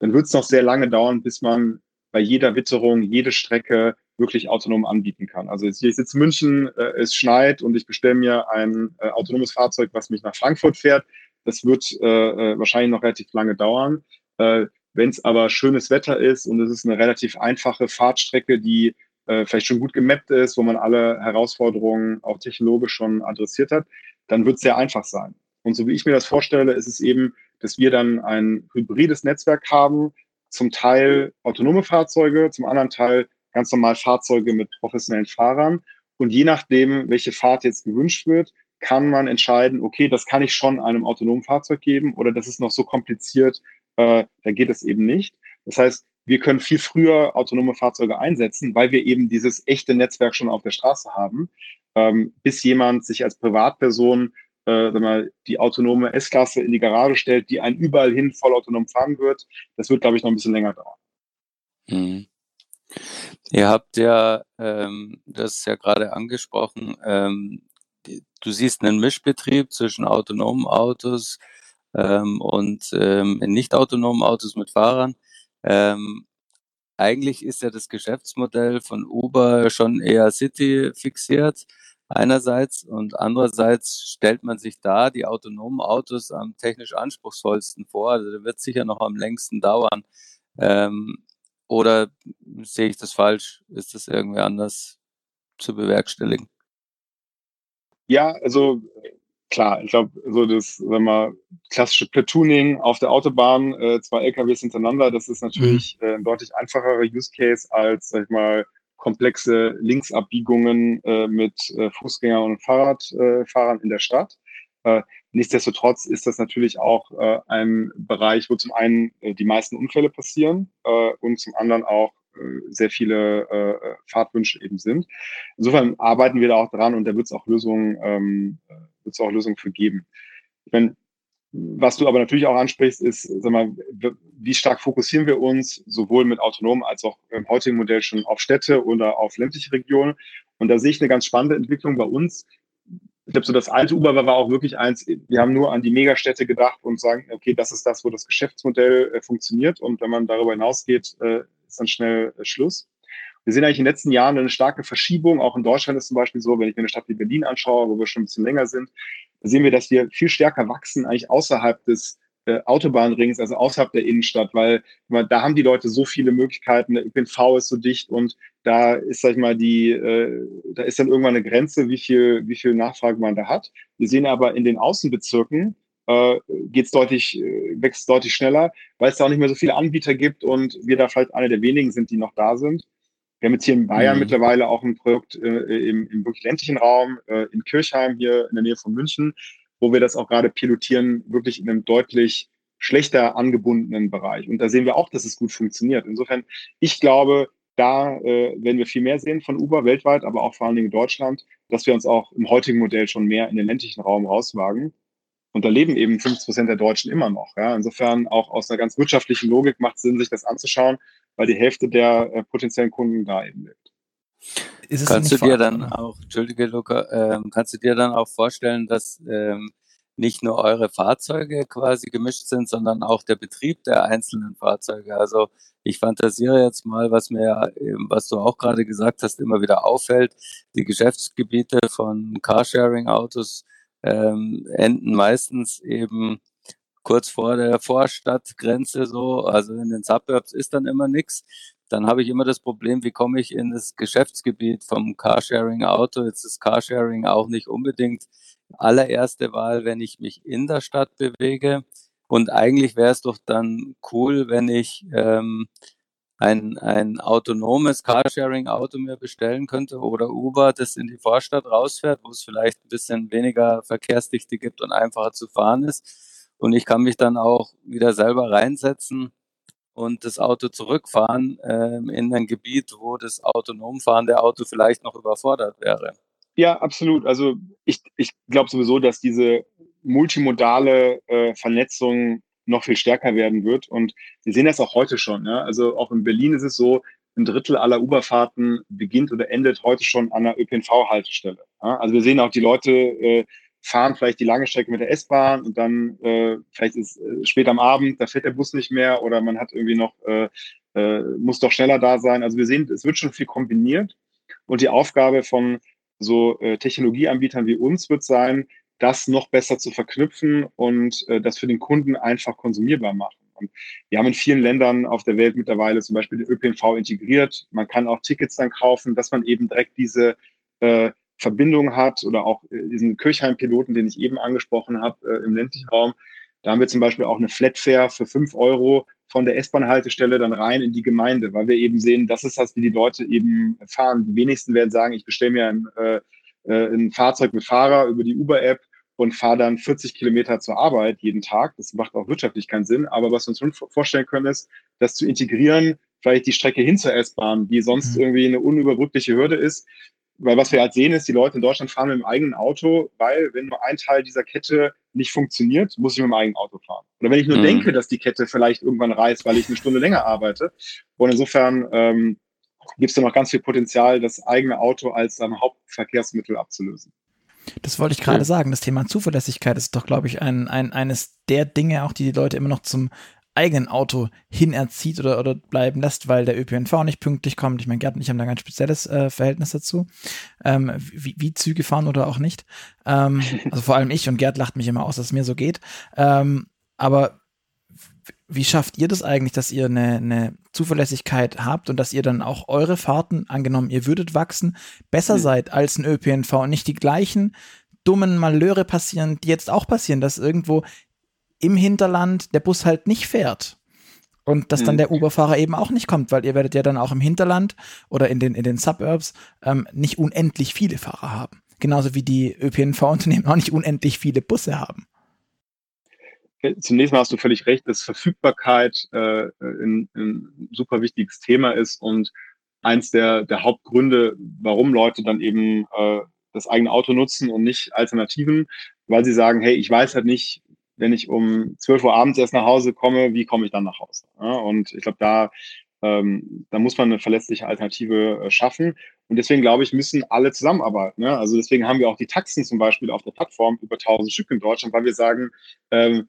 dann wird es noch sehr lange dauern, bis man bei jeder Witterung, jede Strecke wirklich autonom anbieten kann. Also ich sitze in München, äh, es schneit und ich bestelle mir ein äh, autonomes Fahrzeug, was mich nach Frankfurt fährt. Das wird äh, äh, wahrscheinlich noch relativ lange dauern. Äh, Wenn es aber schönes Wetter ist und es ist eine relativ einfache Fahrtstrecke, die äh, vielleicht schon gut gemappt ist, wo man alle Herausforderungen auch technologisch schon adressiert hat, dann wird es sehr einfach sein. Und so wie ich mir das vorstelle, ist es eben, dass wir dann ein hybrides Netzwerk haben, zum Teil autonome Fahrzeuge, zum anderen Teil ganz normal Fahrzeuge mit professionellen Fahrern. Und je nachdem, welche Fahrt jetzt gewünscht wird, kann man entscheiden, okay, das kann ich schon einem autonomen Fahrzeug geben oder das ist noch so kompliziert, äh, da geht es eben nicht. Das heißt, wir können viel früher autonome Fahrzeuge einsetzen, weil wir eben dieses echte Netzwerk schon auf der Straße haben, ähm, bis jemand sich als Privatperson äh, mal, die autonome S-Klasse in die Garage stellt, die einen überall hin vollautonom fahren wird. Das wird, glaube ich, noch ein bisschen länger dauern. Mhm. Ihr habt ja ähm, das ja gerade angesprochen, ähm, du siehst einen Mischbetrieb zwischen autonomen Autos ähm, und ähm, nicht autonomen Autos mit Fahrern. Ähm, eigentlich ist ja das Geschäftsmodell von Uber schon eher City fixiert, einerseits und andererseits stellt man sich da die autonomen Autos am technisch anspruchsvollsten vor. Also der wird sicher noch am längsten dauern. Ähm, oder sehe ich das falsch? Ist das irgendwie anders zu bewerkstelligen? Ja, also klar, ich glaube, so das, wenn man klassische Platooning auf der Autobahn, äh, zwei LKWs hintereinander, das ist natürlich mhm. äh, ein deutlich einfacherer Use Case als, sag ich mal, komplexe Linksabbiegungen äh, mit äh, Fußgänger- und Fahrradfahrern äh, in der Stadt. Äh, nichtsdestotrotz ist das natürlich auch äh, ein Bereich, wo zum einen äh, die meisten Unfälle passieren äh, und zum anderen auch sehr viele äh, Fahrtwünsche eben sind. Insofern arbeiten wir da auch dran und da wird es auch Lösungen, ähm, wird es auch Lösungen für geben. Ich meine, was du aber natürlich auch ansprichst, ist, sag mal, wie stark fokussieren wir uns sowohl mit autonomen als auch im heutigen Modell schon auf Städte oder auf ländliche Regionen? Und da sehe ich eine ganz spannende Entwicklung bei uns. Ich glaube, so das alte Uber war auch wirklich eins, wir haben nur an die Megastädte gedacht und sagen, okay, das ist das, wo das Geschäftsmodell äh, funktioniert. Und wenn man darüber hinausgeht, äh, ist dann schnell äh, Schluss. Wir sehen eigentlich in den letzten Jahren eine starke Verschiebung. Auch in Deutschland ist zum Beispiel so, wenn ich mir eine Stadt wie Berlin anschaue, wo wir schon ein bisschen länger sind, da sehen wir, dass wir viel stärker wachsen, eigentlich außerhalb des äh, Autobahnrings, also außerhalb der Innenstadt, weil da haben die Leute so viele Möglichkeiten, der ÖPNV ist so dicht und da ist, sag ich mal, die, äh, da ist dann irgendwann eine Grenze, wie viel, wie viel Nachfrage man da hat. Wir sehen aber in den Außenbezirken, äh, geht es deutlich, äh, wächst deutlich schneller, weil es da auch nicht mehr so viele Anbieter gibt und wir da vielleicht eine der wenigen sind, die noch da sind. Wir haben jetzt hier in Bayern mhm. mittlerweile auch ein Projekt äh, im, im wirklich ländlichen Raum, äh, in Kirchheim hier in der Nähe von München, wo wir das auch gerade pilotieren, wirklich in einem deutlich schlechter angebundenen Bereich. Und da sehen wir auch, dass es gut funktioniert. Insofern, ich glaube, da äh, werden wir viel mehr sehen von Uber weltweit, aber auch vor allen Dingen in Deutschland, dass wir uns auch im heutigen Modell schon mehr in den ländlichen Raum rauswagen. Und da leben eben 50 Prozent der Deutschen immer noch. Ja. Insofern auch aus einer ganz wirtschaftlichen Logik macht es Sinn, sich das anzuschauen, weil die Hälfte der äh, potenziellen Kunden da eben lebt. kannst du dir dann auch, Entschuldige Luca, ähm, kannst du dir dann auch vorstellen, dass ähm, nicht nur eure Fahrzeuge quasi gemischt sind, sondern auch der Betrieb der einzelnen Fahrzeuge. Also ich fantasiere jetzt mal, was mir, was du auch gerade gesagt hast, immer wieder auffällt. Die Geschäftsgebiete von Carsharing-Autos ähm, enden meistens eben kurz vor der Vorstadtgrenze so, also in den Suburbs ist dann immer nichts. Dann habe ich immer das Problem, wie komme ich in das Geschäftsgebiet vom Carsharing-Auto. Jetzt ist Carsharing auch nicht unbedingt allererste Wahl, wenn ich mich in der Stadt bewege. Und eigentlich wäre es doch dann cool, wenn ich ähm, ein, ein autonomes Carsharing-Auto mir bestellen könnte oder Uber, das in die Vorstadt rausfährt, wo es vielleicht ein bisschen weniger Verkehrsdichte gibt und einfacher zu fahren ist. Und ich kann mich dann auch wieder selber reinsetzen und das Auto zurückfahren äh, in ein Gebiet, wo das autonom fahrende Auto vielleicht noch überfordert wäre. Ja, absolut. Also ich, ich glaube sowieso, dass diese multimodale äh, Vernetzung noch viel stärker werden wird. Und wir sehen das auch heute schon. Ja? Also auch in Berlin ist es so, ein Drittel aller Uberfahrten beginnt oder endet heute schon an einer ÖPNV-Haltestelle. Ja? Also wir sehen auch, die Leute äh, fahren vielleicht die lange Strecke mit der S-Bahn und dann äh, vielleicht ist äh, spät am Abend, da fährt der Bus nicht mehr oder man hat irgendwie noch, äh, äh, muss doch schneller da sein. Also wir sehen, es wird schon viel kombiniert. Und die Aufgabe von so äh, Technologieanbietern wie uns wird sein, das noch besser zu verknüpfen und äh, das für den Kunden einfach konsumierbar machen. Und wir haben in vielen Ländern auf der Welt mittlerweile zum Beispiel den ÖPNV integriert. Man kann auch Tickets dann kaufen, dass man eben direkt diese äh, Verbindung hat oder auch äh, diesen Kirchheim-Piloten, den ich eben angesprochen habe äh, im ländlichen Raum. Da haben wir zum Beispiel auch eine Flatfare für fünf Euro von der S-Bahn-Haltestelle dann rein in die Gemeinde, weil wir eben sehen, das ist das, wie die Leute eben fahren. Die wenigsten werden sagen, ich bestelle mir ein, äh, äh ein Fahrzeug mit Fahrer über die Uber-App und fahre dann 40 Kilometer zur Arbeit jeden Tag. Das macht auch wirtschaftlich keinen Sinn. Aber was wir uns vorstellen können, ist, das zu integrieren, vielleicht die Strecke hin zur S-Bahn, die sonst mhm. irgendwie eine unüberbrückliche Hürde ist. Weil was wir halt sehen, ist, die Leute in Deutschland fahren mit dem eigenen Auto, weil wenn nur ein Teil dieser Kette nicht funktioniert, muss ich mit dem eigenen Auto fahren. Oder wenn ich nur mhm. denke, dass die Kette vielleicht irgendwann reißt, weil ich eine Stunde länger arbeite. Und insofern ähm, gibt es da noch ganz viel Potenzial, das eigene Auto als ähm, Hauptverkehrsmittel abzulösen. Das wollte ich gerade sagen. Das Thema Zuverlässigkeit ist doch, glaube ich, ein, ein, eines der Dinge, auch die die Leute immer noch zum eigenen Auto hinerzieht oder, oder bleiben lässt, weil der ÖPNV nicht pünktlich kommt. Ich meine, Gerd und ich haben da ein ganz spezielles äh, Verhältnis dazu, ähm, wie, wie Züge fahren oder auch nicht. Ähm, also vor allem ich und Gerd lacht mich immer aus, dass es mir so geht. Ähm, aber wie schafft ihr das eigentlich, dass ihr eine, eine Zuverlässigkeit habt und dass ihr dann auch eure Fahrten, angenommen, ihr würdet wachsen, besser mhm. seid als ein ÖPNV und nicht die gleichen dummen Malheure passieren, die jetzt auch passieren, dass irgendwo im Hinterland der Bus halt nicht fährt. Und dass dann mhm. der Uberfahrer eben auch nicht kommt, weil ihr werdet ja dann auch im Hinterland oder in den, in den Suburbs ähm, nicht unendlich viele Fahrer haben. Genauso wie die ÖPNV-Unternehmen auch nicht unendlich viele Busse haben. Zunächst mal hast du völlig recht, dass Verfügbarkeit äh, ein, ein super wichtiges Thema ist und eins der, der Hauptgründe, warum Leute dann eben äh, das eigene Auto nutzen und nicht Alternativen, weil sie sagen, hey, ich weiß halt nicht, wenn ich um 12 Uhr abends erst nach Hause komme, wie komme ich dann nach Hause? Ja, und ich glaube, da, ähm, da muss man eine verlässliche Alternative äh, schaffen. Und deswegen glaube ich, müssen alle zusammenarbeiten. Ne? Also deswegen haben wir auch die Taxen zum Beispiel auf der Plattform über 1000 Stück in Deutschland, weil wir sagen, ähm,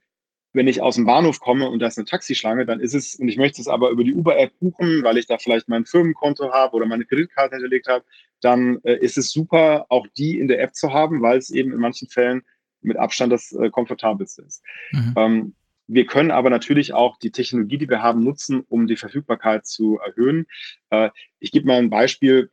wenn ich aus dem Bahnhof komme und da ist eine Taxischlange, dann ist es, und ich möchte es aber über die Uber-App buchen, weil ich da vielleicht mein Firmenkonto habe oder meine Kreditkarte hinterlegt habe, dann äh, ist es super, auch die in der App zu haben, weil es eben in manchen Fällen mit Abstand das äh, komfortabelste ist. Mhm. Ähm, wir können aber natürlich auch die Technologie, die wir haben, nutzen, um die Verfügbarkeit zu erhöhen. Äh, ich gebe mal ein Beispiel.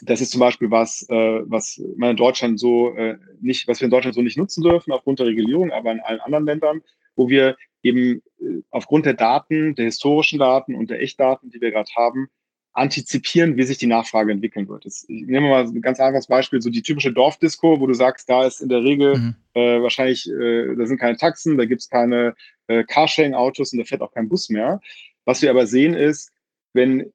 Das ist zum Beispiel was, äh, was man in Deutschland so äh, nicht, was wir in Deutschland so nicht nutzen dürfen aufgrund der Regulierung, aber in allen anderen Ländern, wo wir eben äh, aufgrund der Daten, der historischen Daten und der Echtdaten, die wir gerade haben, antizipieren, wie sich die Nachfrage entwickeln wird. Das, ich nehme mal ein ganz einfaches Beispiel, so die typische Dorfdisco, wo du sagst, da ist in der Regel mhm. äh, wahrscheinlich, äh, da sind keine Taxen, da gibt es keine äh, Carsharing-Autos und da fährt auch kein Bus mehr. Was wir aber sehen ist, wenn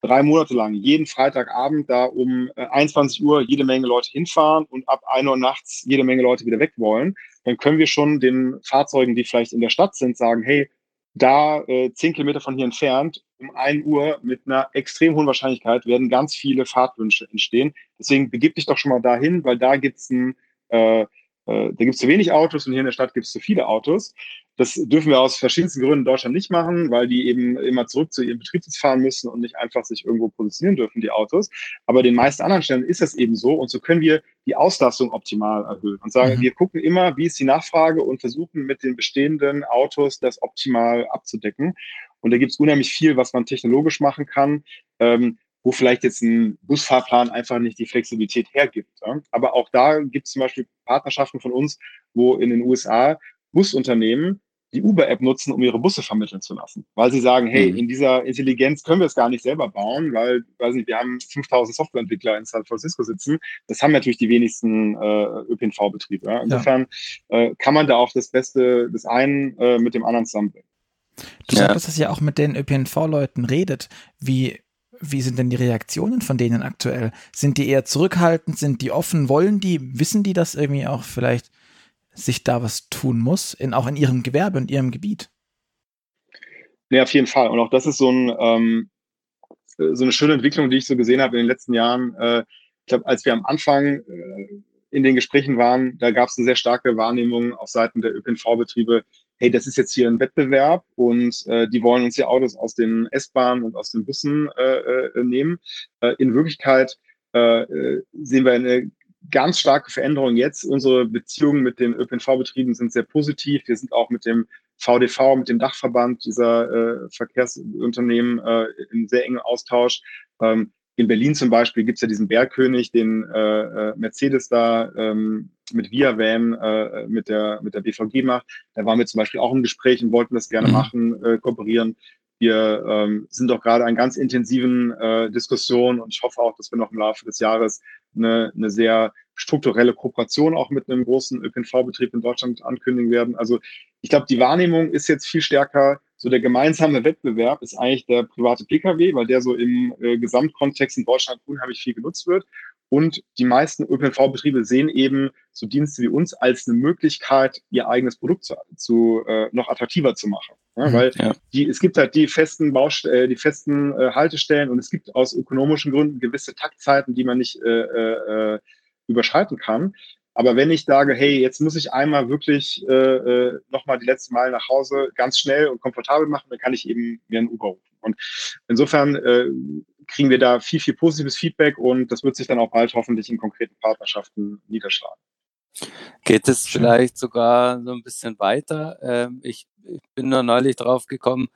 drei Monate lang jeden Freitagabend da um äh, 21 Uhr jede Menge Leute hinfahren und ab 1 Uhr nachts jede Menge Leute wieder weg wollen, dann können wir schon den Fahrzeugen, die vielleicht in der Stadt sind, sagen, hey, da äh, zehn Kilometer von hier entfernt, um ein Uhr mit einer extrem hohen Wahrscheinlichkeit werden ganz viele Fahrtwünsche entstehen. Deswegen begib dich doch schon mal dahin, weil da gibt's ein äh, äh, da gibt es zu wenig Autos und hier in der Stadt gibt es zu viele Autos. Das dürfen wir aus verschiedensten Gründen in Deutschland nicht machen, weil die eben immer zurück zu ihrem Betriebssitz fahren müssen und nicht einfach sich irgendwo positionieren dürfen, die Autos. Aber den meisten anderen Stellen ist das eben so und so können wir die Auslastung optimal erhöhen und sagen, mhm. wir gucken immer, wie ist die Nachfrage und versuchen mit den bestehenden Autos das optimal abzudecken. Und da gibt es unheimlich viel, was man technologisch machen kann. Ähm, wo vielleicht jetzt ein Busfahrplan einfach nicht die Flexibilität hergibt. Ja? Aber auch da gibt es zum Beispiel Partnerschaften von uns, wo in den USA Busunternehmen die Uber-App nutzen, um ihre Busse vermitteln zu lassen. Weil sie sagen, hey, mhm. in dieser Intelligenz können wir es gar nicht selber bauen, weil, weiß nicht, wir haben 5000 Softwareentwickler in San Francisco sitzen. Das haben natürlich die wenigsten äh, ÖPNV-Betriebe. Ja? Insofern ja. Äh, kann man da auch das Beste des einen äh, mit dem anderen zusammenbringen. Du ja. sagst, dass ihr auch mit den ÖPNV-Leuten redet. Wie wie sind denn die Reaktionen von denen aktuell? Sind die eher zurückhaltend? Sind die offen? Wollen die? Wissen die, dass irgendwie auch vielleicht sich da was tun muss, in, auch in ihrem Gewerbe und ihrem Gebiet? Ja, auf jeden Fall. Und auch das ist so, ein, ähm, so eine schöne Entwicklung, die ich so gesehen habe in den letzten Jahren. Äh, ich glaube, als wir am Anfang äh, in den Gesprächen waren, da gab es eine sehr starke Wahrnehmung auf Seiten der ÖPNV-Betriebe, hey, das ist jetzt hier ein Wettbewerb und äh, die wollen uns die Autos aus den S-Bahnen und aus den Bussen äh, äh, nehmen. Äh, in Wirklichkeit sehen wir eine ganz starke Veränderung jetzt. Unsere Beziehungen mit den ÖPNV-Betrieben sind sehr positiv. Wir sind auch mit dem VDV, mit dem Dachverband dieser äh, Verkehrsunternehmen äh, in sehr engen Austausch. Ähm, in Berlin zum Beispiel gibt es ja diesen Bergkönig, den äh, Mercedes da ähm, mit Via Van äh, mit der mit der BVG macht. Da waren wir zum Beispiel auch im Gespräch und wollten das gerne mhm. machen, äh, kooperieren. Wir ähm, sind doch gerade an ganz intensiven äh, Diskussionen und ich hoffe auch, dass wir noch im Laufe des Jahres eine, eine sehr strukturelle Kooperation auch mit einem großen ÖPNV-Betrieb in Deutschland ankündigen werden. Also ich glaube, die Wahrnehmung ist jetzt viel stärker, so der gemeinsame Wettbewerb ist eigentlich der private Pkw, weil der so im äh, Gesamtkontext in Deutschland unheimlich viel genutzt wird. Und die meisten ÖPNV-Betriebe sehen eben so Dienste wie uns als eine Möglichkeit, ihr eigenes Produkt zu, zu äh, noch attraktiver zu machen. Ja, mhm, weil ja. die, es gibt halt die festen Baustellen, äh, die festen äh, Haltestellen und es gibt aus ökonomischen Gründen gewisse Taktzeiten, die man nicht äh, äh, überschreiten kann. Aber wenn ich sage, hey, jetzt muss ich einmal wirklich äh, äh nochmal die letzte Mal nach Hause ganz schnell und komfortabel machen, dann kann ich eben mir einen Uber rufen. Und insofern äh, kriegen wir da viel, viel positives Feedback und das wird sich dann auch bald hoffentlich in konkreten Partnerschaften niederschlagen. Geht es vielleicht sogar so ein bisschen weiter? Ähm, ich, ich, bin nur neulich drauf gekommen,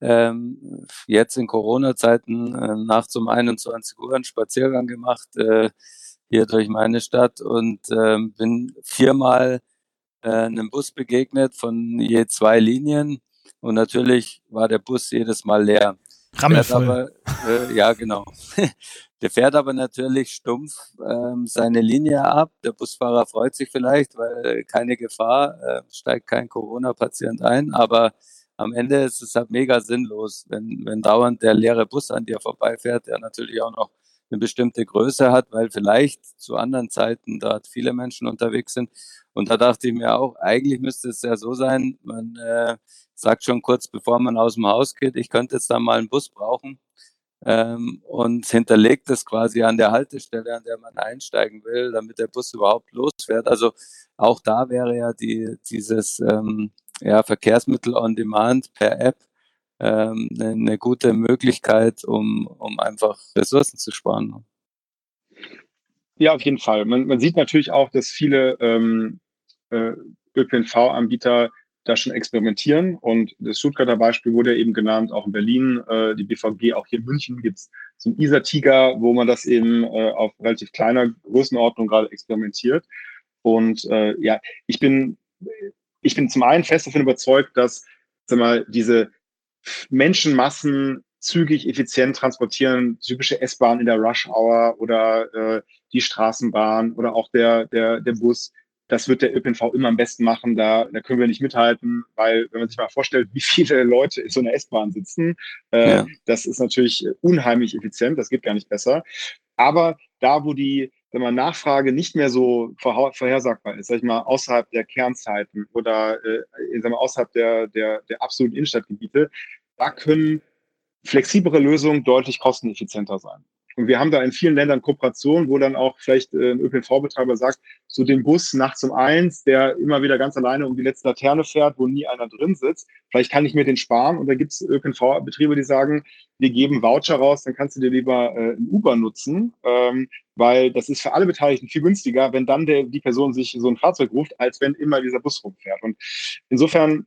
ähm, jetzt in Corona-Zeiten äh, nachts um 21 Uhr einen Spaziergang gemacht äh, hier durch meine Stadt und ähm, bin viermal äh, einem Bus begegnet von je zwei Linien und natürlich war der Bus jedes Mal leer. Rammelvoll. Aber, äh, ja, genau. <laughs> Der fährt aber natürlich stumpf ähm, seine Linie ab. Der Busfahrer freut sich vielleicht, weil keine Gefahr, äh, steigt kein Corona-Patient ein. Aber am Ende ist es halt mega sinnlos, wenn, wenn dauernd der leere Bus an dir vorbeifährt, der natürlich auch noch eine bestimmte Größe hat, weil vielleicht zu anderen Zeiten dort viele Menschen unterwegs sind. Und da dachte ich mir auch, eigentlich müsste es ja so sein, man äh, sagt schon kurz bevor man aus dem Haus geht, ich könnte jetzt da mal einen Bus brauchen ähm, und hinterlegt es quasi an der Haltestelle, an der man einsteigen will, damit der Bus überhaupt losfährt. Also auch da wäre ja die, dieses ähm, ja, Verkehrsmittel on Demand per App ähm, eine, gute Möglichkeit, um, um einfach Ressourcen zu sparen. Ja, auf jeden Fall. Man, man sieht natürlich auch, dass viele ähm, äh, ÖPNV-Anbieter da schon experimentieren. Und das Stuttgarter Beispiel wurde eben genannt, auch in Berlin, äh, die BVG, auch hier in München gibt es so ein ISA-Tiger, wo man das eben äh, auf relativ kleiner Größenordnung gerade experimentiert. Und äh, ja, ich bin, ich bin zum einen fest davon überzeugt, dass sag mal, diese Menschenmassen zügig, effizient transportieren, typische S-Bahn in der Rush-Hour oder äh, die Straßenbahn oder auch der, der, der Bus, das wird der ÖPNV immer am besten machen. Da, da können wir nicht mithalten, weil wenn man sich mal vorstellt, wie <laughs> viele Leute in so einer S-Bahn sitzen, äh, ja. das ist natürlich unheimlich effizient. Das geht gar nicht besser. Aber da, wo die wenn man Nachfrage nicht mehr so vorhersagbar ist, sag ich mal, außerhalb der Kernzeiten oder äh, sag mal, außerhalb der, der, der absoluten Innenstadtgebiete, da können flexiblere Lösungen deutlich kosteneffizienter sein. Und wir haben da in vielen Ländern Kooperationen, wo dann auch vielleicht äh, ein ÖPNV-Betreiber sagt, so den Bus nachts um eins, der immer wieder ganz alleine um die letzte Laterne fährt, wo nie einer drin sitzt, vielleicht kann ich mir den sparen. Und da gibt es ÖPNV-Betriebe, die sagen, wir geben Voucher raus, dann kannst du dir lieber äh, ein Uber nutzen, ähm, weil das ist für alle Beteiligten viel günstiger, wenn dann der, die Person sich so ein Fahrzeug ruft, als wenn immer dieser Bus rumfährt. Und insofern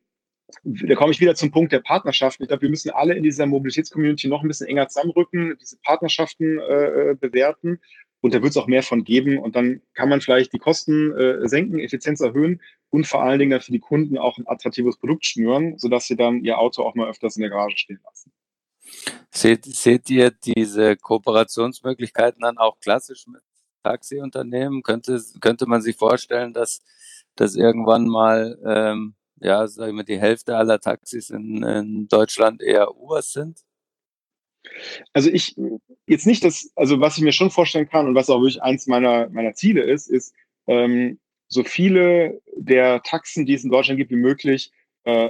da komme ich wieder zum Punkt der Partnerschaften. Ich glaube, wir müssen alle in dieser Mobilitätscommunity noch ein bisschen enger zusammenrücken, diese Partnerschaften äh, äh, bewerten. Und da wird es auch mehr von geben. Und dann kann man vielleicht die Kosten äh, senken, Effizienz erhöhen und vor allen Dingen für die Kunden auch ein attraktives Produkt schnüren, sodass sie dann ihr Auto auch mal öfters in der Garage stehen lassen. Seht, seht ihr diese Kooperationsmöglichkeiten dann auch klassisch mit Taxiunternehmen? Könnte, könnte man sich vorstellen, dass das irgendwann mal ähm, ja, sagen wir, die Hälfte aller Taxis in, in Deutschland eher Ubers sind? Also ich jetzt nicht das, also was ich mir schon vorstellen kann und was auch wirklich eins meiner, meiner Ziele ist, ist, ähm, so viele der Taxen, die es in Deutschland gibt, wie möglich äh,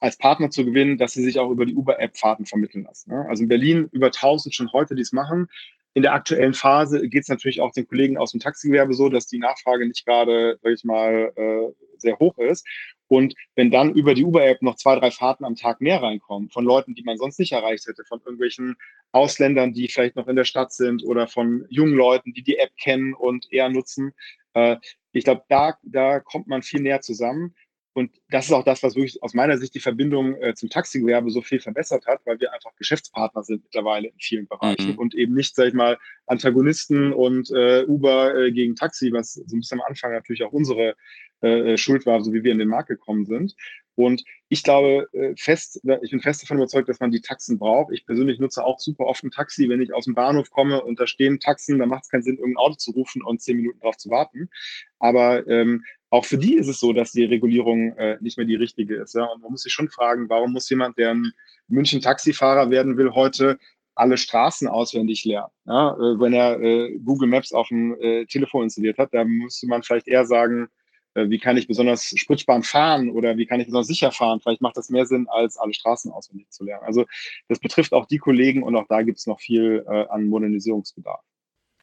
als Partner zu gewinnen, dass sie sich auch über die Uber-App Fahrten vermitteln lassen. Ne? Also in Berlin über 1000 schon heute, die es machen. In der aktuellen Phase geht es natürlich auch den Kollegen aus dem Taxigewerbe so, dass die Nachfrage nicht gerade, sag ich mal, äh, sehr hoch ist. Und wenn dann über die Uber-App noch zwei, drei Fahrten am Tag mehr reinkommen, von Leuten, die man sonst nicht erreicht hätte, von irgendwelchen Ausländern, die vielleicht noch in der Stadt sind oder von jungen Leuten, die die App kennen und eher nutzen, äh, ich glaube, da, da kommt man viel näher zusammen. Und das ist auch das, was wirklich aus meiner Sicht die Verbindung äh, zum Taxigewerbe so viel verbessert hat, weil wir einfach Geschäftspartner sind mittlerweile in vielen Bereichen mhm. und eben nicht, sag ich mal, Antagonisten und äh, Uber äh, gegen Taxi, was so ein bisschen am Anfang natürlich auch unsere äh, äh, schuld war, so wie wir in den Markt gekommen sind. Und ich glaube äh, fest, ich bin fest davon überzeugt, dass man die Taxen braucht. Ich persönlich nutze auch super oft ein Taxi, wenn ich aus dem Bahnhof komme und da stehen Taxen, dann macht es keinen Sinn, irgendein Auto zu rufen und zehn Minuten drauf zu warten. Aber ähm, auch für die ist es so, dass die Regulierung äh, nicht mehr die richtige ist. Ja? Und man muss sich schon fragen, warum muss jemand, der ein München Taxifahrer werden will, heute alle Straßen auswendig lernen. Ja? Äh, wenn er äh, Google Maps auf dem äh, Telefon installiert hat, dann müsste man vielleicht eher sagen, äh, wie kann ich besonders spritsparend fahren oder wie kann ich besonders sicher fahren. Vielleicht macht das mehr Sinn, als alle Straßen auswendig zu lernen. Also das betrifft auch die Kollegen und auch da gibt es noch viel äh, an Modernisierungsbedarf.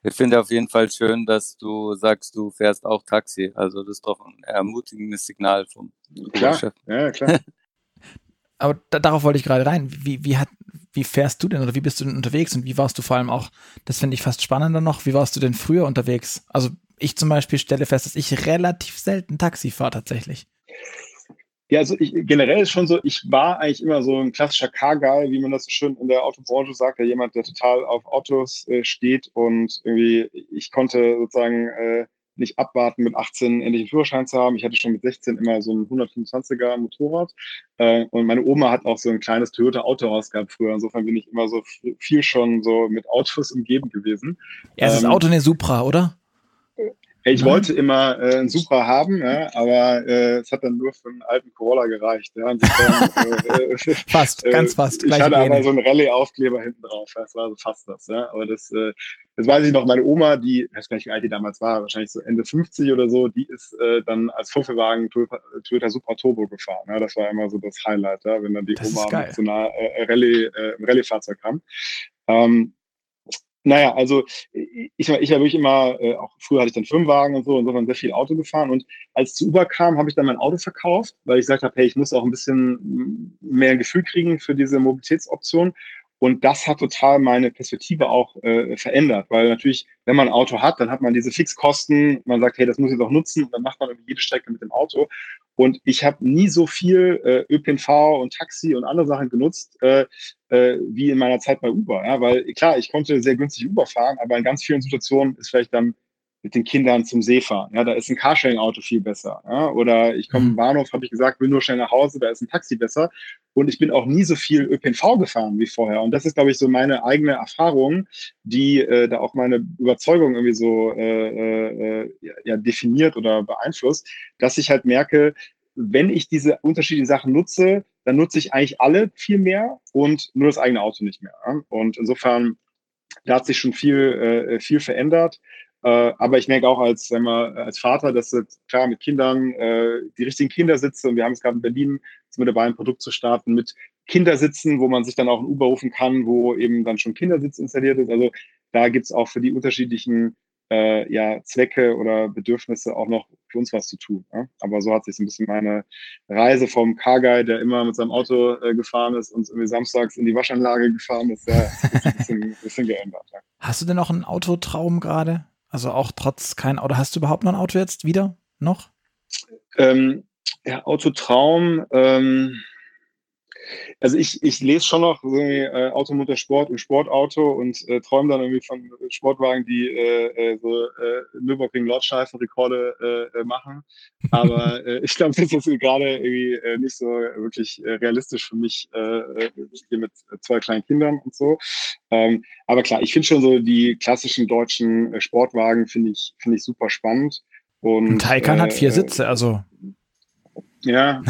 Ich finde auf jeden Fall schön, dass du sagst, du fährst auch Taxi. Also das ist doch ein ermutigendes Signal vom klar. Chef. Ja, klar. <laughs> Aber da, darauf wollte ich gerade rein. Wie, wie, hat, wie fährst du denn oder wie bist du denn unterwegs und wie warst du vor allem auch, das finde ich fast spannender noch, wie warst du denn früher unterwegs? Also ich zum Beispiel stelle fest, dass ich relativ selten Taxi fahre tatsächlich. Ja, also ich, generell ist schon so, ich war eigentlich immer so ein klassischer Car-Guy, wie man das so schön in der Autobranche sagt, ja jemand, der total auf Autos äh, steht und irgendwie, ich konnte sozusagen äh, nicht abwarten, mit 18 endlich einen Führerschein zu haben. Ich hatte schon mit 16 immer so ein 125er Motorrad. Äh, und meine Oma hat auch so ein kleines Toyota Autohaus gehabt früher. Insofern bin ich immer so viel schon so mit Autos <laughs> umgeben gewesen. Erstes ähm, Auto eine Supra, oder? Ich Nein. wollte immer äh, einen Supra haben, ja, aber äh, es hat dann nur für einen alten Corolla gereicht. Ja, <laughs> äh, fast, ganz fast. Ich hatte aber so einen Rallye-Aufkleber hinten drauf. Das war so fast das. Ja. Aber das, äh, das weiß ich noch. Meine Oma, die, ich weiß gar nicht, wie alt die damals war, wahrscheinlich so Ende 50 oder so, die ist äh, dann als Vorführwagen Toyota, Toyota Supra Turbo gefahren. Ja. Das war immer so das Highlight, ja, wenn dann die das Oma mit so einer äh, Rallye, äh, Rallye-Fahrzeug kam. Ähm, naja, also ich, ich habe wirklich immer, äh, auch früher hatte ich dann Firmenwagen und so, insofern sehr viel Auto gefahren. Und als es zu Uber kam, habe ich dann mein Auto verkauft, weil ich gesagt habe, hey, ich muss auch ein bisschen mehr Gefühl kriegen für diese Mobilitätsoption. Und das hat total meine Perspektive auch äh, verändert, weil natürlich, wenn man ein Auto hat, dann hat man diese Fixkosten, man sagt, hey, das muss ich doch nutzen, und dann macht man irgendwie jede Strecke mit dem Auto. Und ich habe nie so viel äh, ÖPNV und Taxi und andere Sachen genutzt, äh, äh, wie in meiner Zeit bei Uber. Ja? Weil klar, ich konnte sehr günstig Uber fahren, aber in ganz vielen Situationen ist vielleicht dann mit den Kindern zum See fahren. Ja, da ist ein Carsharing-Auto viel besser. Ja? Oder ich komme im mhm. Bahnhof, habe ich gesagt, will nur schnell nach Hause, da ist ein Taxi besser. Und ich bin auch nie so viel ÖPNV gefahren wie vorher. Und das ist, glaube ich, so meine eigene Erfahrung, die äh, da auch meine Überzeugung irgendwie so äh, äh, ja, definiert oder beeinflusst, dass ich halt merke, wenn ich diese unterschiedlichen Sachen nutze, dann nutze ich eigentlich alle viel mehr und nur das eigene Auto nicht mehr. Und insofern, da hat sich schon viel, äh, viel verändert. Äh, aber ich merke auch als, sagen wir, als Vater, dass jetzt, klar mit Kindern äh, die richtigen Kindersitze und wir haben es gerade in Berlin sind wir dabei, ein Produkt zu starten mit Kindersitzen, wo man sich dann auch ein Uber rufen kann, wo eben dann schon Kindersitz installiert ist. Also da gibt es auch für die unterschiedlichen äh, ja, Zwecke oder Bedürfnisse auch noch für uns was zu tun. Ja? Aber so hat sich so ein bisschen meine Reise vom Car-Guy, der immer mit seinem Auto äh, gefahren ist und irgendwie samstags in die Waschanlage gefahren ist, ja, ein bisschen, <laughs> bisschen geändert. Ja. Hast du denn noch einen Autotraum gerade? Also auch trotz kein Auto. Hast du überhaupt noch ein Auto jetzt wieder? Noch? Ähm, ja, Autotraum. Ähm, also ich, ich lese schon noch irgendwie äh, Automotor Sport und Sportauto und äh, träume dann irgendwie von Sportwagen, die äh, äh so äh, Nürburgring Rekorde äh, äh, machen. Aber <laughs> äh, ich glaube, das ist gerade irgendwie äh, nicht so wirklich äh, realistisch für mich äh, hier mit zwei kleinen Kindern und so. Ähm, aber klar, ich finde schon so die klassischen deutschen Sportwagen finde ich finde ich super spannend. Und, Ein Taycan hat vier Sitze, also ja,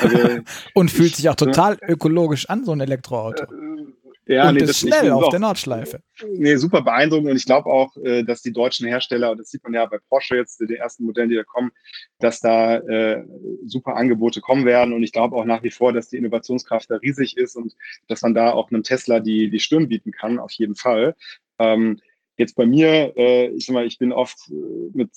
also, <laughs> und fühlt sich auch total ökologisch an, so ein Elektroauto. Äh, ja, und nee, ist schnell auf auch, der Nordschleife. Nee, super beeindruckend und ich glaube auch, äh, dass die deutschen Hersteller, und das sieht man ja bei Porsche jetzt, die ersten Modelle, die da kommen, dass da äh, super Angebote kommen werden und ich glaube auch nach wie vor, dass die Innovationskraft da riesig ist und dass man da auch einem Tesla die, die Stirn bieten kann, auf jeden Fall. Ähm, Jetzt bei mir, äh, ich sag mal, ich bin oft äh, mit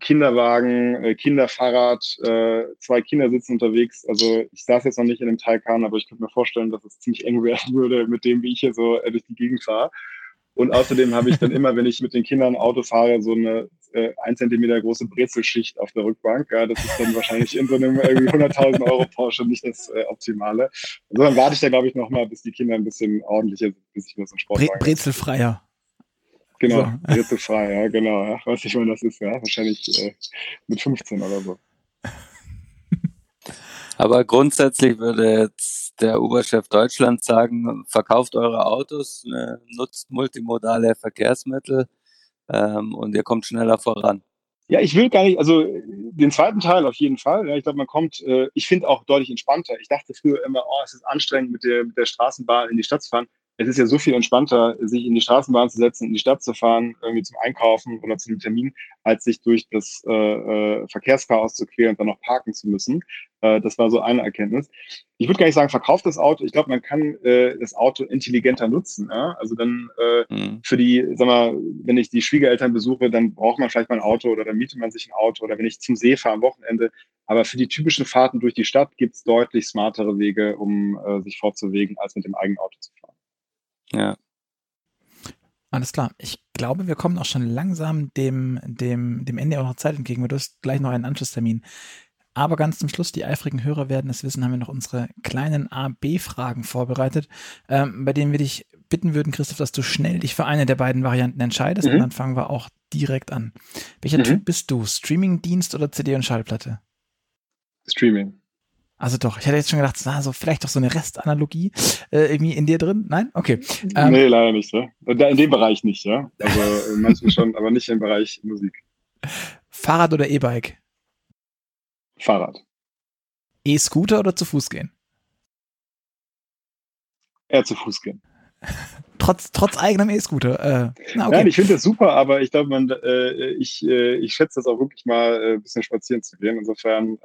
Kinderwagen, äh, Kinderfahrrad, äh, zwei Kinder sitzen unterwegs. Also ich saß jetzt noch nicht in dem Taycan, aber ich könnte mir vorstellen, dass es ziemlich eng <laughs> werden würde mit dem, wie ich hier so äh, durch die Gegend fahre. Und außerdem habe ich dann immer, wenn ich mit den Kindern Auto fahre, so eine äh, ein Zentimeter große Brezelschicht auf der Rückbank. Ja, das ist dann wahrscheinlich in so einem irgendwie 100.000 Euro Porsche nicht das äh, Optimale. Also dann warte ich da, glaube ich, nochmal, bis die Kinder ein bisschen ordentlicher sind, bis ich mir so einen Sportwagen Bre Brezelfreier. Genau, so. jetzt frei, ja, genau. Ja. Weiß nicht, wann das ist, ja. Wahrscheinlich äh, mit 15 oder so. Aber grundsätzlich würde jetzt der Oberchef Deutschland sagen, verkauft eure Autos, äh, nutzt multimodale Verkehrsmittel ähm, und ihr kommt schneller voran. Ja, ich will gar nicht, also den zweiten Teil auf jeden Fall. Ja, ich glaube, man kommt, äh, ich finde auch deutlich entspannter. Ich dachte früher immer, oh, es ist anstrengend, mit der, mit der Straßenbahn in die Stadt zu fahren es ist ja so viel entspannter, sich in die Straßenbahn zu setzen, in die Stadt zu fahren, irgendwie zum Einkaufen oder zu einem Termin, als sich durch das äh, äh, Verkehrschaos zu queren und dann noch parken zu müssen. Äh, das war so eine Erkenntnis. Ich würde gar nicht sagen, verkauft das Auto. Ich glaube, man kann äh, das Auto intelligenter nutzen. Ja? Also dann äh, mhm. für die, sag mal, wenn ich die Schwiegereltern besuche, dann braucht man vielleicht mal ein Auto oder dann mietet man sich ein Auto oder wenn ich zum See fahre am Wochenende. Aber für die typischen Fahrten durch die Stadt gibt es deutlich smartere Wege, um äh, sich fortzubewegen, als mit dem eigenen Auto zu fahren. Ja. Alles klar. Ich glaube, wir kommen auch schon langsam dem, dem, dem Ende unserer Zeit entgegen. Du hast gleich noch einen Anschlusstermin. Aber ganz zum Schluss, die eifrigen Hörer werden es wissen, haben wir noch unsere kleinen A-B-Fragen vorbereitet, ähm, bei denen wir dich bitten würden, Christoph, dass du schnell dich für eine der beiden Varianten entscheidest mhm. und dann fangen wir auch direkt an. Welcher mhm. Typ bist du? Streaming-Dienst oder CD und Schallplatte? Streaming. Also doch, ich hätte jetzt schon gedacht, na, so vielleicht doch so eine Restanalogie äh, irgendwie in dir drin. Nein? Okay. Ähm, nee, leider nicht. Ja? In dem Bereich nicht, ja. Also manchmal schon, aber nicht im Bereich Musik. Fahrrad oder E-Bike? Fahrrad. E-Scooter oder zu Fuß gehen? Eher zu Fuß gehen. <laughs> trotz, trotz eigenem E-Scooter. Äh, okay. Nein, ich finde das super, aber ich glaube, man, äh, ich, äh, ich schätze das auch wirklich mal, äh, ein bisschen spazieren zu gehen. Insofern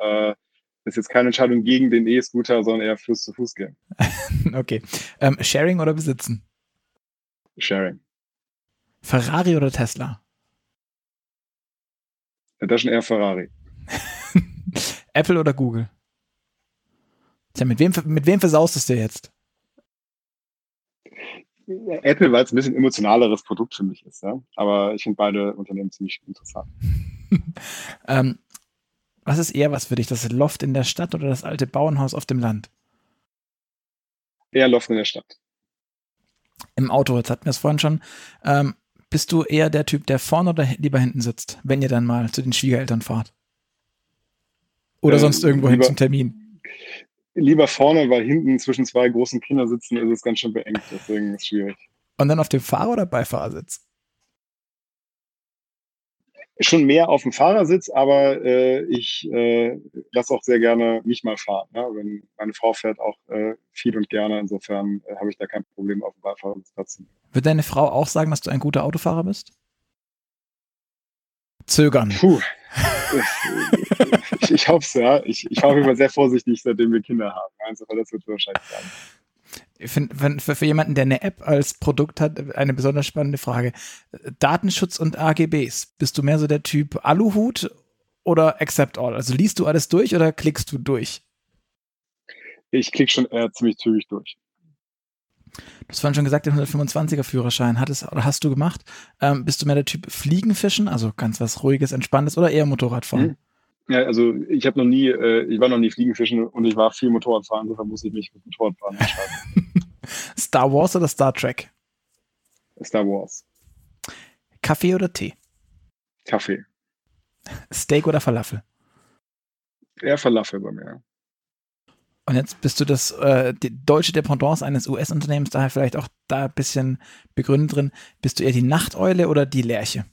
äh, ist jetzt keine Entscheidung gegen den E-Scooter, sondern eher Fuß zu Fuß gehen. <laughs> okay. Ähm, Sharing oder besitzen? Sharing. Ferrari oder Tesla? Ja, das ist schon eher Ferrari. <laughs> Apple oder Google? Tja, mit wem, mit wem versaust es dir jetzt? Apple, weil es ein bisschen emotionaleres Produkt für mich ist, ja. Aber ich finde beide Unternehmen ziemlich interessant. <laughs> ähm, was ist eher was für dich, das Loft in der Stadt oder das alte Bauernhaus auf dem Land? Eher Loft in der Stadt. Im Auto, jetzt hatten wir es vorhin schon. Ähm, bist du eher der Typ, der vorne oder lieber hinten sitzt, wenn ihr dann mal zu den Schwiegereltern fahrt? Oder äh, sonst irgendwo hin zum Termin? Lieber vorne, weil hinten zwischen zwei großen Kindern sitzen ist es ganz schön beengt, deswegen ist es schwierig. Und dann auf dem Fahrer- oder Beifahrersitz? Schon mehr auf dem Fahrersitz, aber äh, ich äh, lasse auch sehr gerne mich mal fahren. Ne? Wenn meine Frau fährt auch äh, viel und gerne, insofern äh, habe ich da kein Problem auf dem Beifahrersitz. Wird deine Frau auch sagen, dass du ein guter Autofahrer bist? Zögern. Puh. ich, ich hoffe es, ja. Ich, ich war immer sehr vorsichtig, seitdem wir Kinder haben. Also das wird wahrscheinlich sagen finde, für, für jemanden, der eine App als Produkt hat, eine besonders spannende Frage. Datenschutz und AGBs. Bist du mehr so der Typ Aluhut oder Accept All? Also liest du alles durch oder klickst du durch? Ich klicke schon eher ziemlich zügig durch. Du hast vorhin schon gesagt, den 125er Führerschein hattest oder hast du gemacht. Ähm, bist du mehr der Typ Fliegenfischen, also ganz was Ruhiges, Entspanntes oder eher Motorradfahren? Hm. Ja, also ich habe noch nie, äh, ich war noch nie Fliegenfischen und ich war viel Motorradfahren, insofern muss ich mich mit Motorradfahren entscheiden. <laughs> Star Wars oder Star Trek? Star Wars. Kaffee oder Tee? Kaffee. Steak oder Falafel? Eher Falafel bei mir. Und jetzt bist du das äh, die deutsche Dependance eines US-Unternehmens, daher vielleicht auch da ein bisschen begründet drin. Bist du eher die Nachteule oder die Lerche?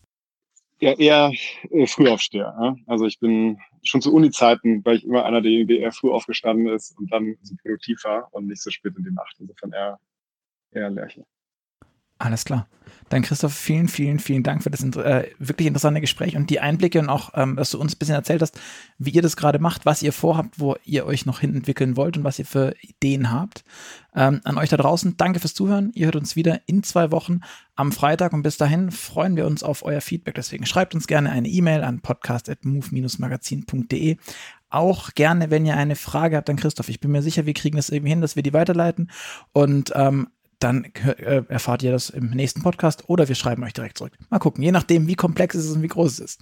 Ja, eher äh, Frühaufsteher. Ja? Also ich bin schon zu Uni-Zeiten, weil ich immer einer derjenigen, der eher früh aufgestanden ist und dann so produktiv war und nicht so spät in die Nacht. Insofern eher, eher Lerche. Alles klar. Dann Christoph, vielen, vielen, vielen Dank für das äh, wirklich interessante Gespräch und die Einblicke und auch, ähm, dass du uns ein bisschen erzählt hast, wie ihr das gerade macht, was ihr vorhabt, wo ihr euch noch hin entwickeln wollt und was ihr für Ideen habt. Ähm, an euch da draußen, danke fürs Zuhören. Ihr hört uns wieder in zwei Wochen am Freitag und bis dahin freuen wir uns auf euer Feedback. Deswegen schreibt uns gerne eine E-Mail an podcast.move-magazin.de auch gerne, wenn ihr eine Frage habt an Christoph. Ich bin mir sicher, wir kriegen das irgendwie hin, dass wir die weiterleiten. Und ähm, dann äh, erfahrt ihr das im nächsten Podcast oder wir schreiben euch direkt zurück. Mal gucken, je nachdem, wie komplex es ist und wie groß es ist.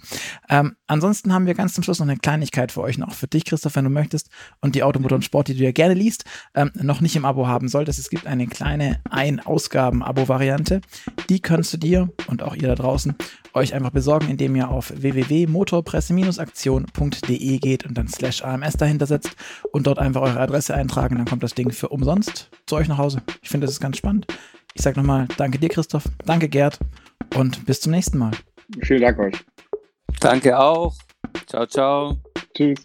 Ähm, ansonsten haben wir ganz zum Schluss noch eine Kleinigkeit für euch noch, für dich, Christoph, wenn du möchtest und die Automotor und Sport, die du ja gerne liest, ähm, noch nicht im Abo haben solltest. Es gibt eine kleine Ein-Ausgaben-Abo-Variante. Die kannst du dir und auch ihr da draußen euch einfach besorgen, indem ihr auf www.motorpresse-aktion.de geht und dann slash AMS dahinter setzt und dort einfach eure Adresse eintragen. Dann kommt das Ding für umsonst zu euch nach Hause. Ich finde, das ist ganz spannend. Ich sage nochmal danke dir, Christoph, danke Gerd und bis zum nächsten Mal. Vielen Dank euch. Danke auch. Ciao, ciao. Tschüss.